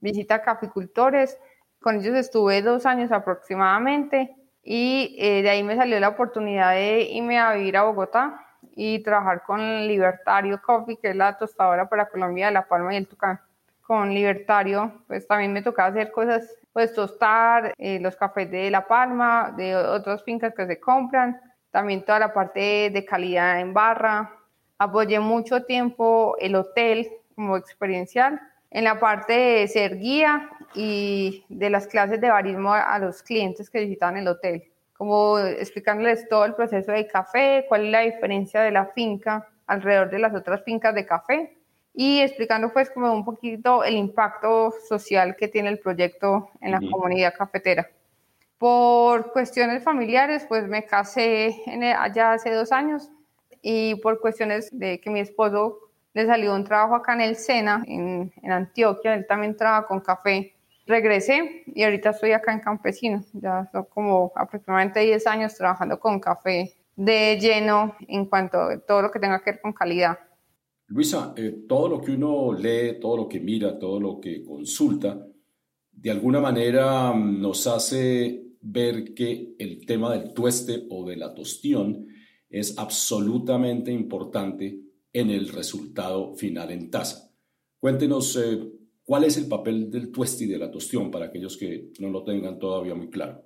visita a caficultores. Con ellos estuve dos años aproximadamente y eh, de ahí me salió la oportunidad de irme a vivir a Bogotá y trabajar con Libertario Coffee, que es la tostadora para Colombia La Palma y el Tucán. Con Libertario, pues también me tocaba hacer cosas, pues tostar eh, los cafés de La Palma, de otras fincas que se compran, también toda la parte de calidad en barra. Apoyé mucho tiempo el hotel como experiencial en la parte de ser guía y de las clases de barismo a los clientes que visitan el hotel, como explicándoles todo el proceso de café, cuál es la diferencia de la finca alrededor de las otras fincas de café y explicando pues como un poquito el impacto social que tiene el proyecto en la comunidad cafetera. Por cuestiones familiares, pues me casé en allá hace dos años y por cuestiones de que mi esposo le salió un trabajo acá en el Sena, en, en Antioquia, él también trabaja con café. Regresé y ahorita estoy acá en Campesino, ya son como aproximadamente 10 años trabajando con café de lleno en cuanto a todo lo que tenga que ver con calidad.
Luisa, eh, todo lo que uno lee, todo lo que mira, todo lo que consulta, de alguna manera mm, nos hace ver que el tema del tueste o de la tostión es absolutamente importante en el resultado final en taza. Cuéntenos eh, cuál es el papel del tueste y de la tostión para aquellos que no lo tengan todavía muy claro.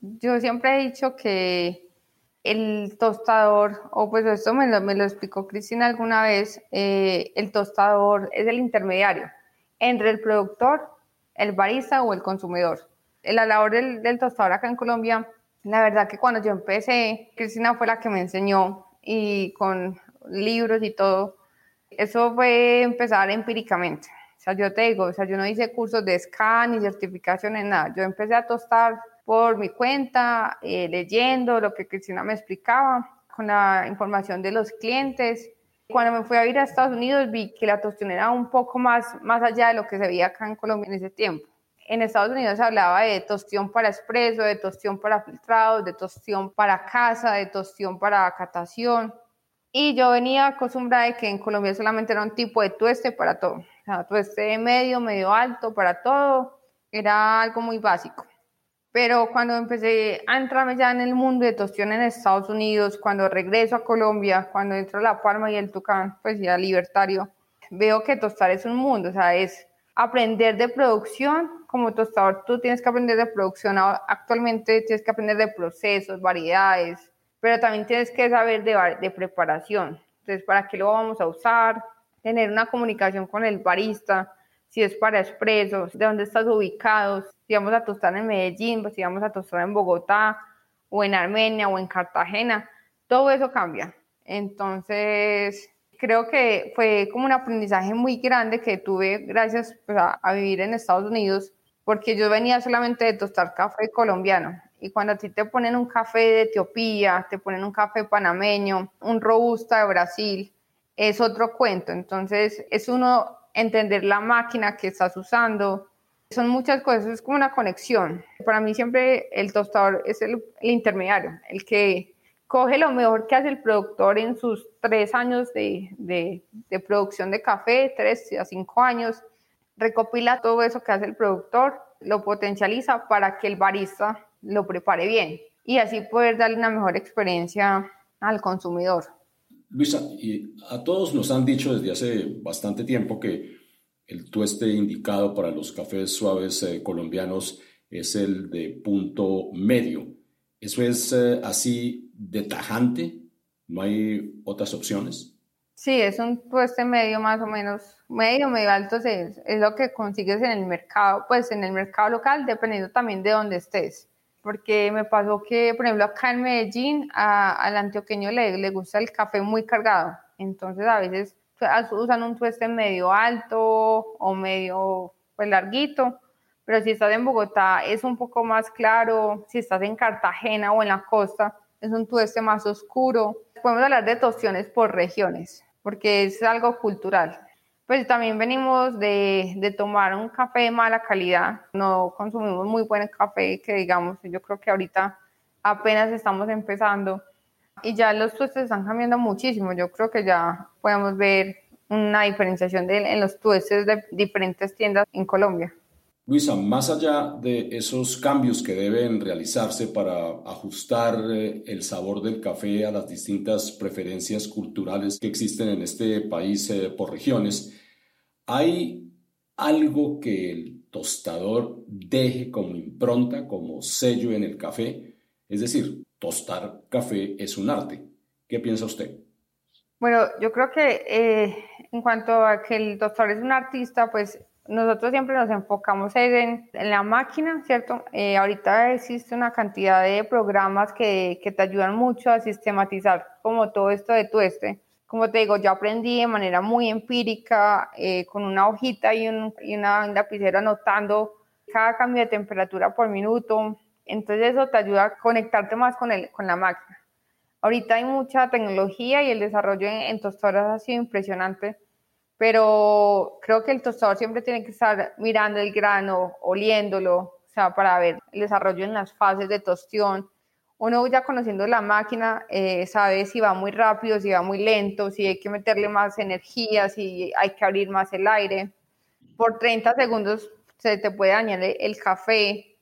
Yo siempre he dicho que el tostador, o pues esto me lo, me lo explicó Cristina alguna vez, eh, el tostador es el intermediario entre el productor, el barista o el consumidor. La labor del, del tostador acá en Colombia, la verdad que cuando yo empecé, Cristina fue la que me enseñó y con libros y todo. Eso fue empezar empíricamente. O sea, yo te digo, o sea, yo no hice cursos de scan ni certificaciones, nada. Yo empecé a tostar por mi cuenta, eh, leyendo lo que Cristina me explicaba, con la información de los clientes. Cuando me fui a ir a Estados Unidos vi que la tostión era un poco más, más allá de lo que se veía acá en Colombia en ese tiempo. En Estados Unidos se hablaba de tostión para expreso, de tostión para filtrados, de tostión para casa, de tostión para catación. Y yo venía acostumbrada de que en Colombia solamente era un tipo de tueste para todo. O sea, tueste medio, medio alto, para todo. Era algo muy básico. Pero cuando empecé a entrarme ya en el mundo de tostión en Estados Unidos, cuando regreso a Colombia, cuando entro a La Palma y el Tucán, pues ya libertario, veo que tostar es un mundo. O sea, es aprender de producción. Como tostador, tú tienes que aprender de producción. Actualmente tienes que aprender de procesos, variedades, pero también tienes que saber de, preparación. Entonces, ¿para qué lo vamos a usar? Tener una comunicación con el barista, si es para expresos, de dónde estás ubicado, si vamos a tostar en Medellín, pues si vamos a tostar en Bogotá, o en Armenia, o en Cartagena, todo eso cambia. Entonces, creo que fue como un aprendizaje muy grande que tuve gracias pues, a, vivir en Estados Unidos, porque yo venía solamente de tostar café colombiano. Y cuando a ti te ponen un café de Etiopía, te ponen un café panameño, un robusta de Brasil, es otro cuento. Entonces es uno entender la máquina que estás usando. Son muchas cosas, es como una conexión. Para mí siempre el tostador es el, intermediario, el que coge lo mejor que hace el productor en sus tres años de, de, de producción de café, tres a cinco años, recopila todo eso que hace el productor, lo potencializa para que el barista lo prepare bien y así poder darle una mejor experiencia al consumidor.
Luisa, y a todos nos han dicho desde hace bastante tiempo que el tueste indicado para los cafés suaves eh, colombianos es el de punto medio. ¿Eso es eh, así de tajante? ¿No hay otras opciones?
Sí, es un tueste medio más o menos, medio, medio alto, es, es lo que consigues en el mercado, pues en el mercado local, dependiendo también de dónde estés porque me pasó que, por ejemplo, acá en Medellín al antioqueño le, le gusta el café muy cargado, entonces a veces usan un tueste medio alto o medio pues larguito, pero si estás en Bogotá es un poco más claro, si estás en Cartagena o en la costa es un tueste más oscuro. Podemos hablar de tostiones por regiones, porque es algo cultural pues también venimos de, de, tomar un café de mala calidad, no consumimos muy buen café, que digamos, yo creo que ahorita apenas estamos empezando. Y ya los tuestes están cambiando muchísimo, yo creo que ya podemos ver una diferenciación de, en los tuestes de diferentes tiendas en Colombia.
Luisa, más allá de esos cambios que deben realizarse para ajustar eh, el sabor del café a las distintas preferencias culturales que existen en este país eh, por regiones, ¿hay algo que el tostador deje como impronta, como sello en el café? Es decir, tostar café es un arte. ¿Qué piensa usted?
Bueno, yo creo que eh, en cuanto a que el tostador es un artista, pues nosotros siempre nos enfocamos en, en la máquina, ¿cierto? Eh, ahorita existe una cantidad de programas que, que, te ayudan mucho a sistematizar como todo esto de tueste. Como te digo, yo aprendí de manera muy empírica, eh, con una hojita y, un, y una lapicera anotando cada cambio de temperatura por minuto. Entonces eso te ayuda a conectarte más con, el, con la máquina. Ahorita hay mucha tecnología y el desarrollo en, en tostadoras ha sido impresionante pero creo que el tostador siempre tiene que estar mirando el grano, oliéndolo, o sea, para ver el desarrollo en las fases de tostión. Uno ya conociendo la máquina eh, sabe si va muy rápido, si va muy lento, si hay que meterle más energía, si hay que abrir más el aire. Por 30 segundos se te puede dañar el café.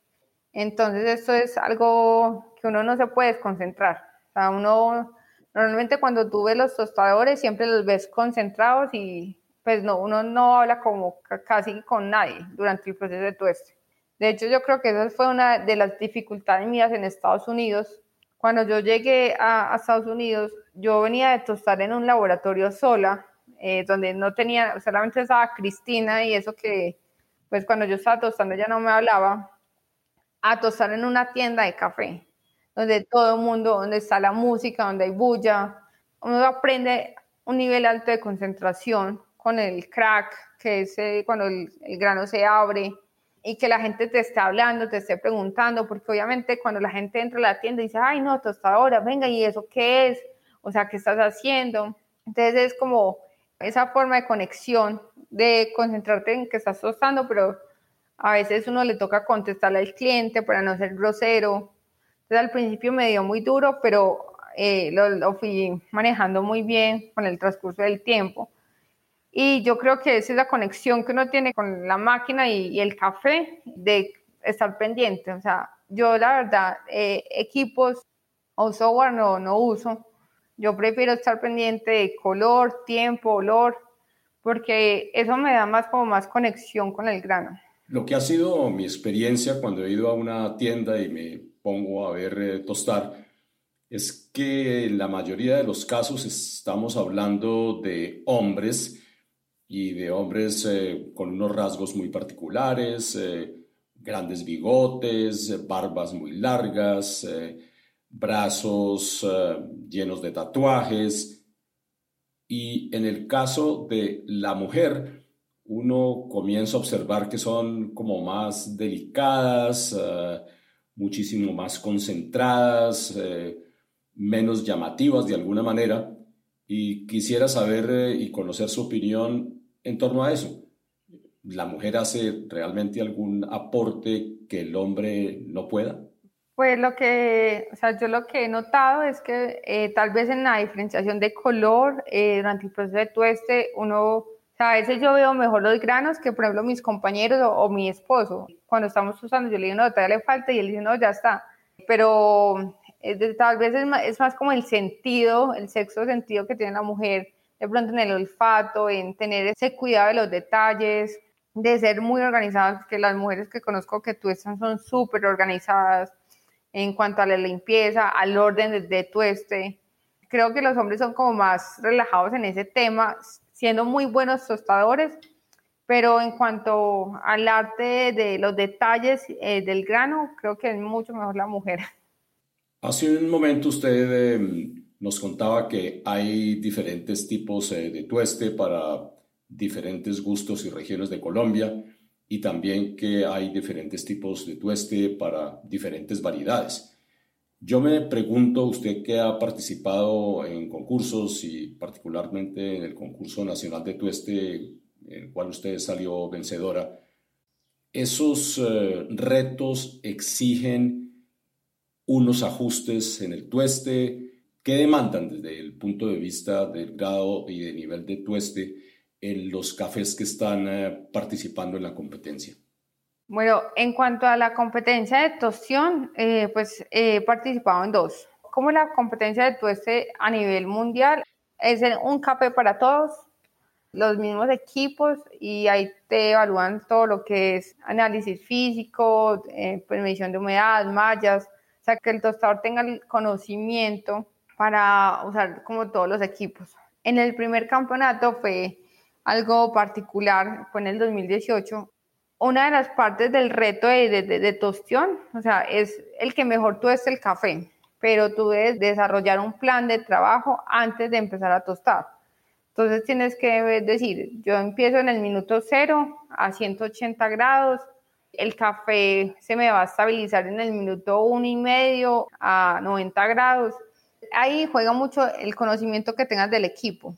Entonces esto es algo que uno no se puede desconcentrar. O sea, uno normalmente cuando tú ves los tostadores siempre los ves concentrados y pues no, uno no habla como casi con nadie durante el proceso de tueste. De hecho, yo creo que esa fue una de las dificultades mías en Estados Unidos. Cuando yo llegué a, Estados Unidos, yo venía de tostar en un laboratorio sola, eh, donde no tenía, solamente estaba Cristina y eso que, pues cuando yo estaba tostando ella no me hablaba, a tostar en una tienda de café, donde todo el mundo, donde está la música, donde hay bulla, uno aprende un nivel alto de concentración con el crack, que es eh, cuando el, grano se abre y que la gente te esté hablando, te esté preguntando, porque obviamente cuando la gente entra a la tienda y dice, ay, no, tostadora, venga, ¿y eso qué es? O sea, ¿qué estás haciendo? Entonces es como esa forma de conexión, de concentrarte en que estás tostando, pero a veces uno le toca contestarle al cliente para no ser grosero. Entonces al principio me dio muy duro, pero eh, lo, lo, fui manejando muy bien con el transcurso del tiempo. Y yo creo que esa es la conexión que uno tiene con la máquina y, el café de estar pendiente. O sea, yo la verdad, eh, equipos o software no, no uso. Yo prefiero estar pendiente de color, tiempo, olor, porque eso me da más como más conexión con el grano.
Lo que ha sido mi experiencia cuando he ido a una tienda y me pongo a ver eh, tostar es que en la mayoría de los casos estamos hablando de hombres y de hombres eh, con unos rasgos muy particulares, eh, grandes bigotes, barbas muy largas, eh, brazos llenos de tatuajes. Y en el caso de la mujer, uno comienza a observar que son como más delicadas, muchísimo más concentradas, menos llamativas de alguna manera. Y quisiera saber y conocer su opinión en torno a eso. ¿La mujer hace realmente algún aporte que el hombre no pueda?
Pues lo que, o sea, yo lo que he notado es que eh, tal vez en la diferenciación de color eh, durante el proceso de tueste, uno, o sea, a veces yo veo mejor los granos que, por ejemplo, mis compañeros o, mi esposo. Cuando estamos usando, yo le digo, no, todavía le falta y él dice, no, ya está. Pero eh, tal vez es más, es más como el sentido, el sexo sentido que tiene la mujer de pronto en el olfato, en tener ese cuidado de los detalles, de ser muy organizadas, que las mujeres que conozco que tuestan son súper organizadas en cuanto a la limpieza, al orden de, de tueste. Creo que los hombres son como más relajados en ese tema, siendo muy buenos tostadores, pero en cuanto al arte de los detalles eh, del grano, creo que es mucho mejor la mujer.
Hace un momento usted em, nos contaba que hay diferentes tipos eh, de tueste para diferentes gustos y regiones de Colombia y también que hay diferentes tipos de tueste para diferentes variedades. Yo me pregunto, usted que ha participado en concursos y particularmente en el concurso nacional de tueste, en el cual usted salió vencedora, ¿esos eh, retos exigen unos ajustes en el tueste? ¿Qué demandan desde el punto de vista del grado y de nivel de tueste en los cafés que están eh, participando en la competencia?
Bueno, en cuanto a la competencia de tostión, eh, pues he participado en dos. Como la competencia de tueste a nivel mundial es un café para todos, los mismos equipos y ahí te evalúan todo lo que es análisis físico, eh, medición de humedad, mallas, o sea, que el tostador tenga el conocimiento para usar como todos los equipos. En el primer campeonato fue algo particular, fue en el 2018. Una de las partes del reto de, de, tostión, o sea, es el que mejor tú el café, pero tú debes desarrollar un plan de trabajo antes de empezar a tostar. Entonces tienes que decir, yo empiezo en el minuto cero a 180 grados, el café se me va a estabilizar en el minuto uno y medio a 90 grados. Ahí juega mucho el conocimiento que tengas del equipo.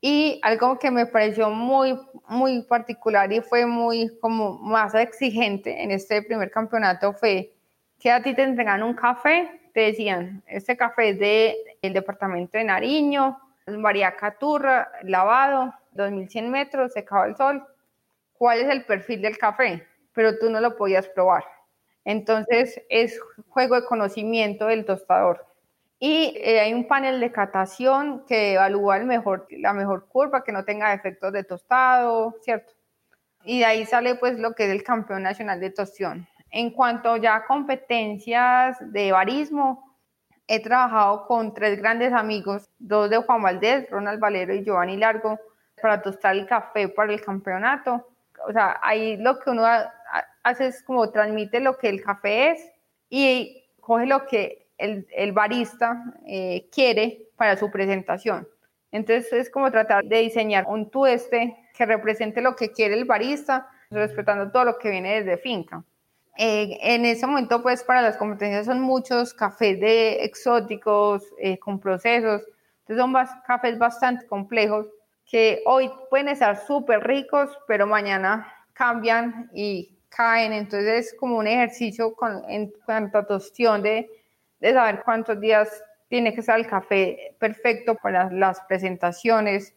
Y algo que me pareció muy, muy particular y fue muy como más exigente en este primer campeonato fue que a ti te entregan un café, te decían, este café es del departamento de Nariño, María Caturra, lavado, 2100 metros, secado al sol. ¿Cuál es el perfil del café? Pero tú no lo podías probar. Entonces es juego de conocimiento del tostador. Y eh, hay un panel de catación que evalúa el mejor, la mejor curva, que no tenga efectos de tostado, ¿cierto? Y de ahí sale pues lo que es el campeón nacional de tostión. En cuanto ya a competencias de barismo, he trabajado con tres grandes amigos, dos de Juan Valdés, Ronald Valero y Giovanni Largo, para tostar el café para el campeonato. O sea, ahí lo que uno hace es como transmite lo que el café es y coge lo que el, barista eh, quiere para su presentación. Entonces es como tratar de diseñar un tueste que represente lo que quiere el barista, respetando todo lo que viene desde finca. Eh, en ese momento, pues para las competencias son muchos cafés de exóticos eh, con procesos, entonces son cafés bastante complejos que hoy pueden estar súper ricos, pero mañana cambian y caen. Entonces es como un ejercicio en cuanto a tostión de de saber cuántos días tiene que estar el café perfecto para las presentaciones.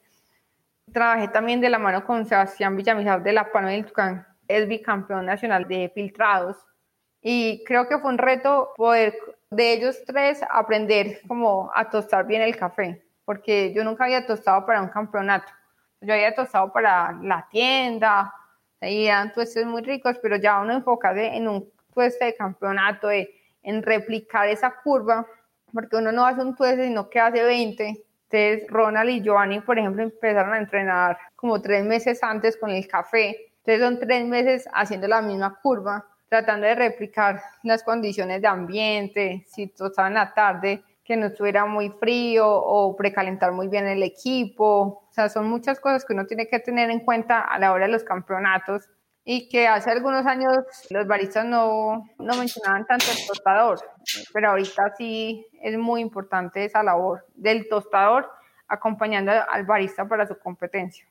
Trabajé también de la mano con Sebastián Villamizar de la Pano del Tucán, es bicampeón nacional de filtrados. Y creo que fue un reto poder de ellos tres aprender como a tostar bien el café, porque yo nunca había tostado para un campeonato. Yo había tostado para la tienda, y eran tuestes muy ricos, pero ya uno enfocarse en un tueste de campeonato, en replicar esa curva, porque uno no hace un tueste, sino que hace 20. Entonces, Ronald y Giovanni, por ejemplo, empezaron a entrenar como tres meses antes con el café. Entonces, son tres meses haciendo la misma curva, tratando de replicar las condiciones de ambiente, si estaba en la tarde, que no estuviera muy frío o precalentar muy bien el equipo. O sea, son muchas cosas que uno tiene que tener en cuenta a la hora de los campeonatos y que hace algunos años los baristas no, no mencionaban tanto el tostador, pero ahorita sí es muy importante esa labor del tostador acompañando al barista para su competencia.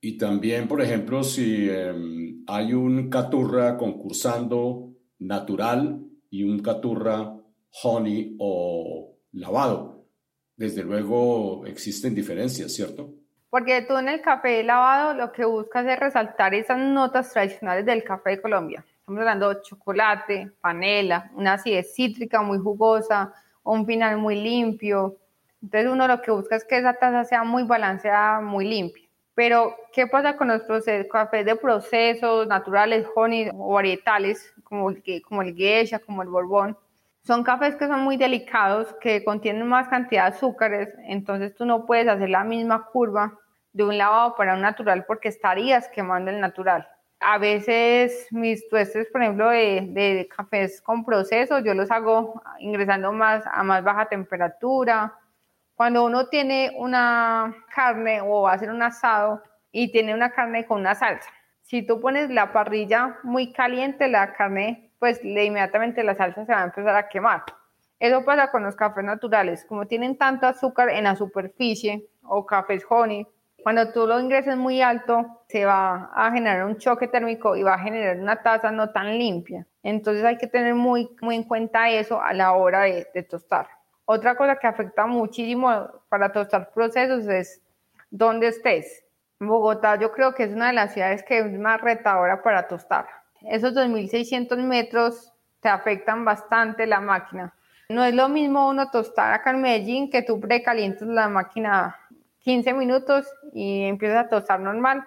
Y también, por ejemplo, si em, hay un caturra concursando natural y un caturra honey o lavado, desde luego existen diferencias, ¿cierto?
Porque tú en el café lavado lo que buscas es resaltar esas notas tradicionales del café de Colombia. Estamos hablando de chocolate, panela, una acidez cítrica muy jugosa, un final muy limpio. Entonces uno lo que busca es que esa taza sea muy balanceada, muy limpia. Pero, ¿qué pasa con los cafés de procesos naturales, honey o varietales, como el, como el geisha, como el borbón? Son cafés que son muy delicados, que contienen más cantidad de azúcares, entonces tú no puedes hacer la misma curva de un lavado para un natural porque estarías quemando el natural. A veces mis tuestes, por ejemplo, de, cafés con proceso, yo los hago ingresando más a más baja temperatura. Cuando uno tiene una carne o va a hacer un asado y tiene una carne con una salsa, si tú pones la parrilla muy caliente, la carne, pues inmediatamente la salsa se va a empezar a quemar. Eso pasa con los cafés naturales, como tienen tanto azúcar en la superficie o cafés honey, cuando tú lo ingreses muy alto, se va a generar un choque térmico y va a generar una taza no tan limpia. Entonces hay que tener muy, muy en cuenta eso a la hora de, tostar. Otra cosa que afecta muchísimo para tostar procesos es dónde estés. Bogotá yo creo que es una de las ciudades que es más retadora para tostar. Esos 2.600 metros te afectan bastante la máquina. No es lo mismo uno tostar acá en Medellín que tú precalientes la máquina 15 minutos y empiezas a tostar normal.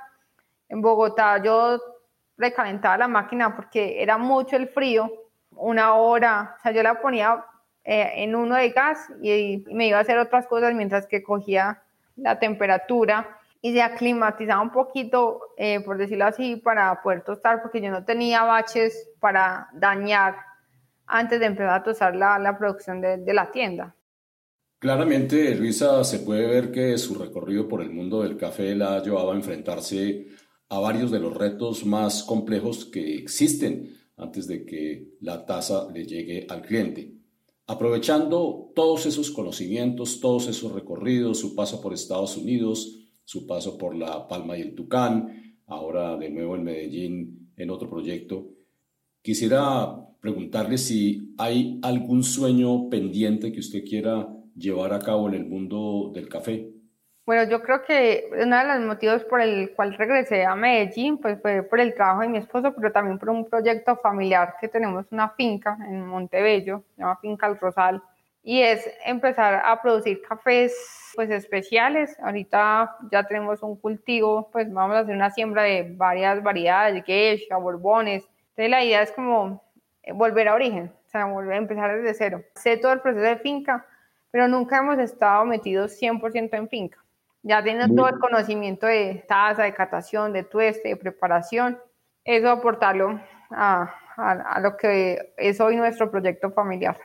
En Bogotá yo recalentaba la máquina porque era mucho el frío, una hora, o sea, yo la ponía eh, en uno de gas y, me iba a hacer otras cosas mientras que cogía la temperatura. y se aclimatizaba un poquito, eh, por decirlo así, para poder tostar, porque yo no tenía baches para dañar antes de empezar a tostar la, producción de, la tienda.
Claramente, Luisa, se puede ver que su recorrido por el mundo del café la ha llevado a enfrentarse a varios de los retos más complejos que existen antes de que la tasa le llegue al cliente. Aprovechando todos esos conocimientos, todos esos recorridos, su paso por Estados Unidos, su paso por La Palma y el Tucán, ahora de nuevo en Medellín en otro proyecto. Quisiera preguntarle si hay algún sueño pendiente que usted quiera llevar a cabo en el mundo del café.
Bueno, yo creo que uno de los motivos por el cual regresé a Medellín pues fue por el trabajo de mi esposo, pero también por un proyecto familiar que tenemos una finca en Montebello, se llama Finca El Rosal, y es empezar a producir cafés pues especiales. Ahorita ya tenemos un cultivo, pues vamos a hacer una siembra de varias variedades, geisha, borbones. Entonces la idea es como volver a origen, o sea, volver a empezar desde cero. Sé todo el proceso de finca, pero nunca hemos estado metidos 100% en finca. Ya teniendo todo el conocimiento de taza, de catación, de tueste, de preparación, eso aportarlo a, a lo que es hoy nuestro proyecto familiar.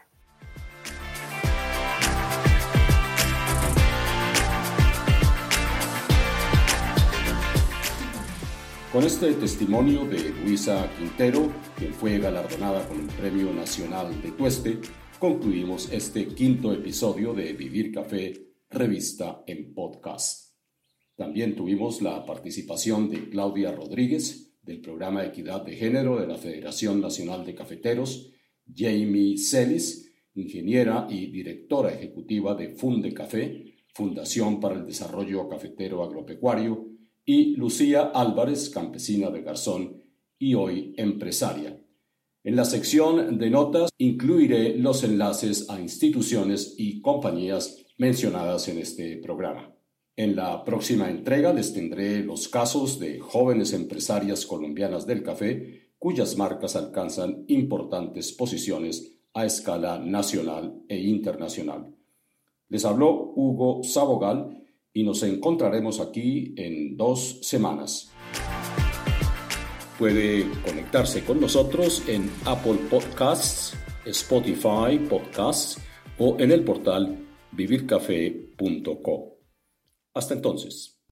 Con este testimonio de Luisa Quintero, quien fue galardonada con el Premio Nacional de Tueste, concluimos este quinto episodio de Vivir Café, revista en podcast. También tuvimos la participación de Claudia Rodríguez, del Programa Equidad de Género de la Federación Nacional de Cafeteros, Jamie Celis, ingeniera y directora ejecutiva de Funde Café, Fundación para el Desarrollo Cafetero Agropecuario, y Lucía Álvarez, campesina de Garzón y hoy empresaria. En la sección de notas incluiré los enlaces a instituciones y compañías mencionadas en este programa. En la próxima entrega les tendré los casos de jóvenes empresarias colombianas del café cuyas marcas alcanzan importantes posiciones a escala nacional e internacional. Les habló Hugo Sabogal y nos encontraremos aquí en dos semanas. Puede conectarse con nosotros en Apple Podcasts, Spotify Podcasts o en el portal vivircafé.co. Hasta entonces.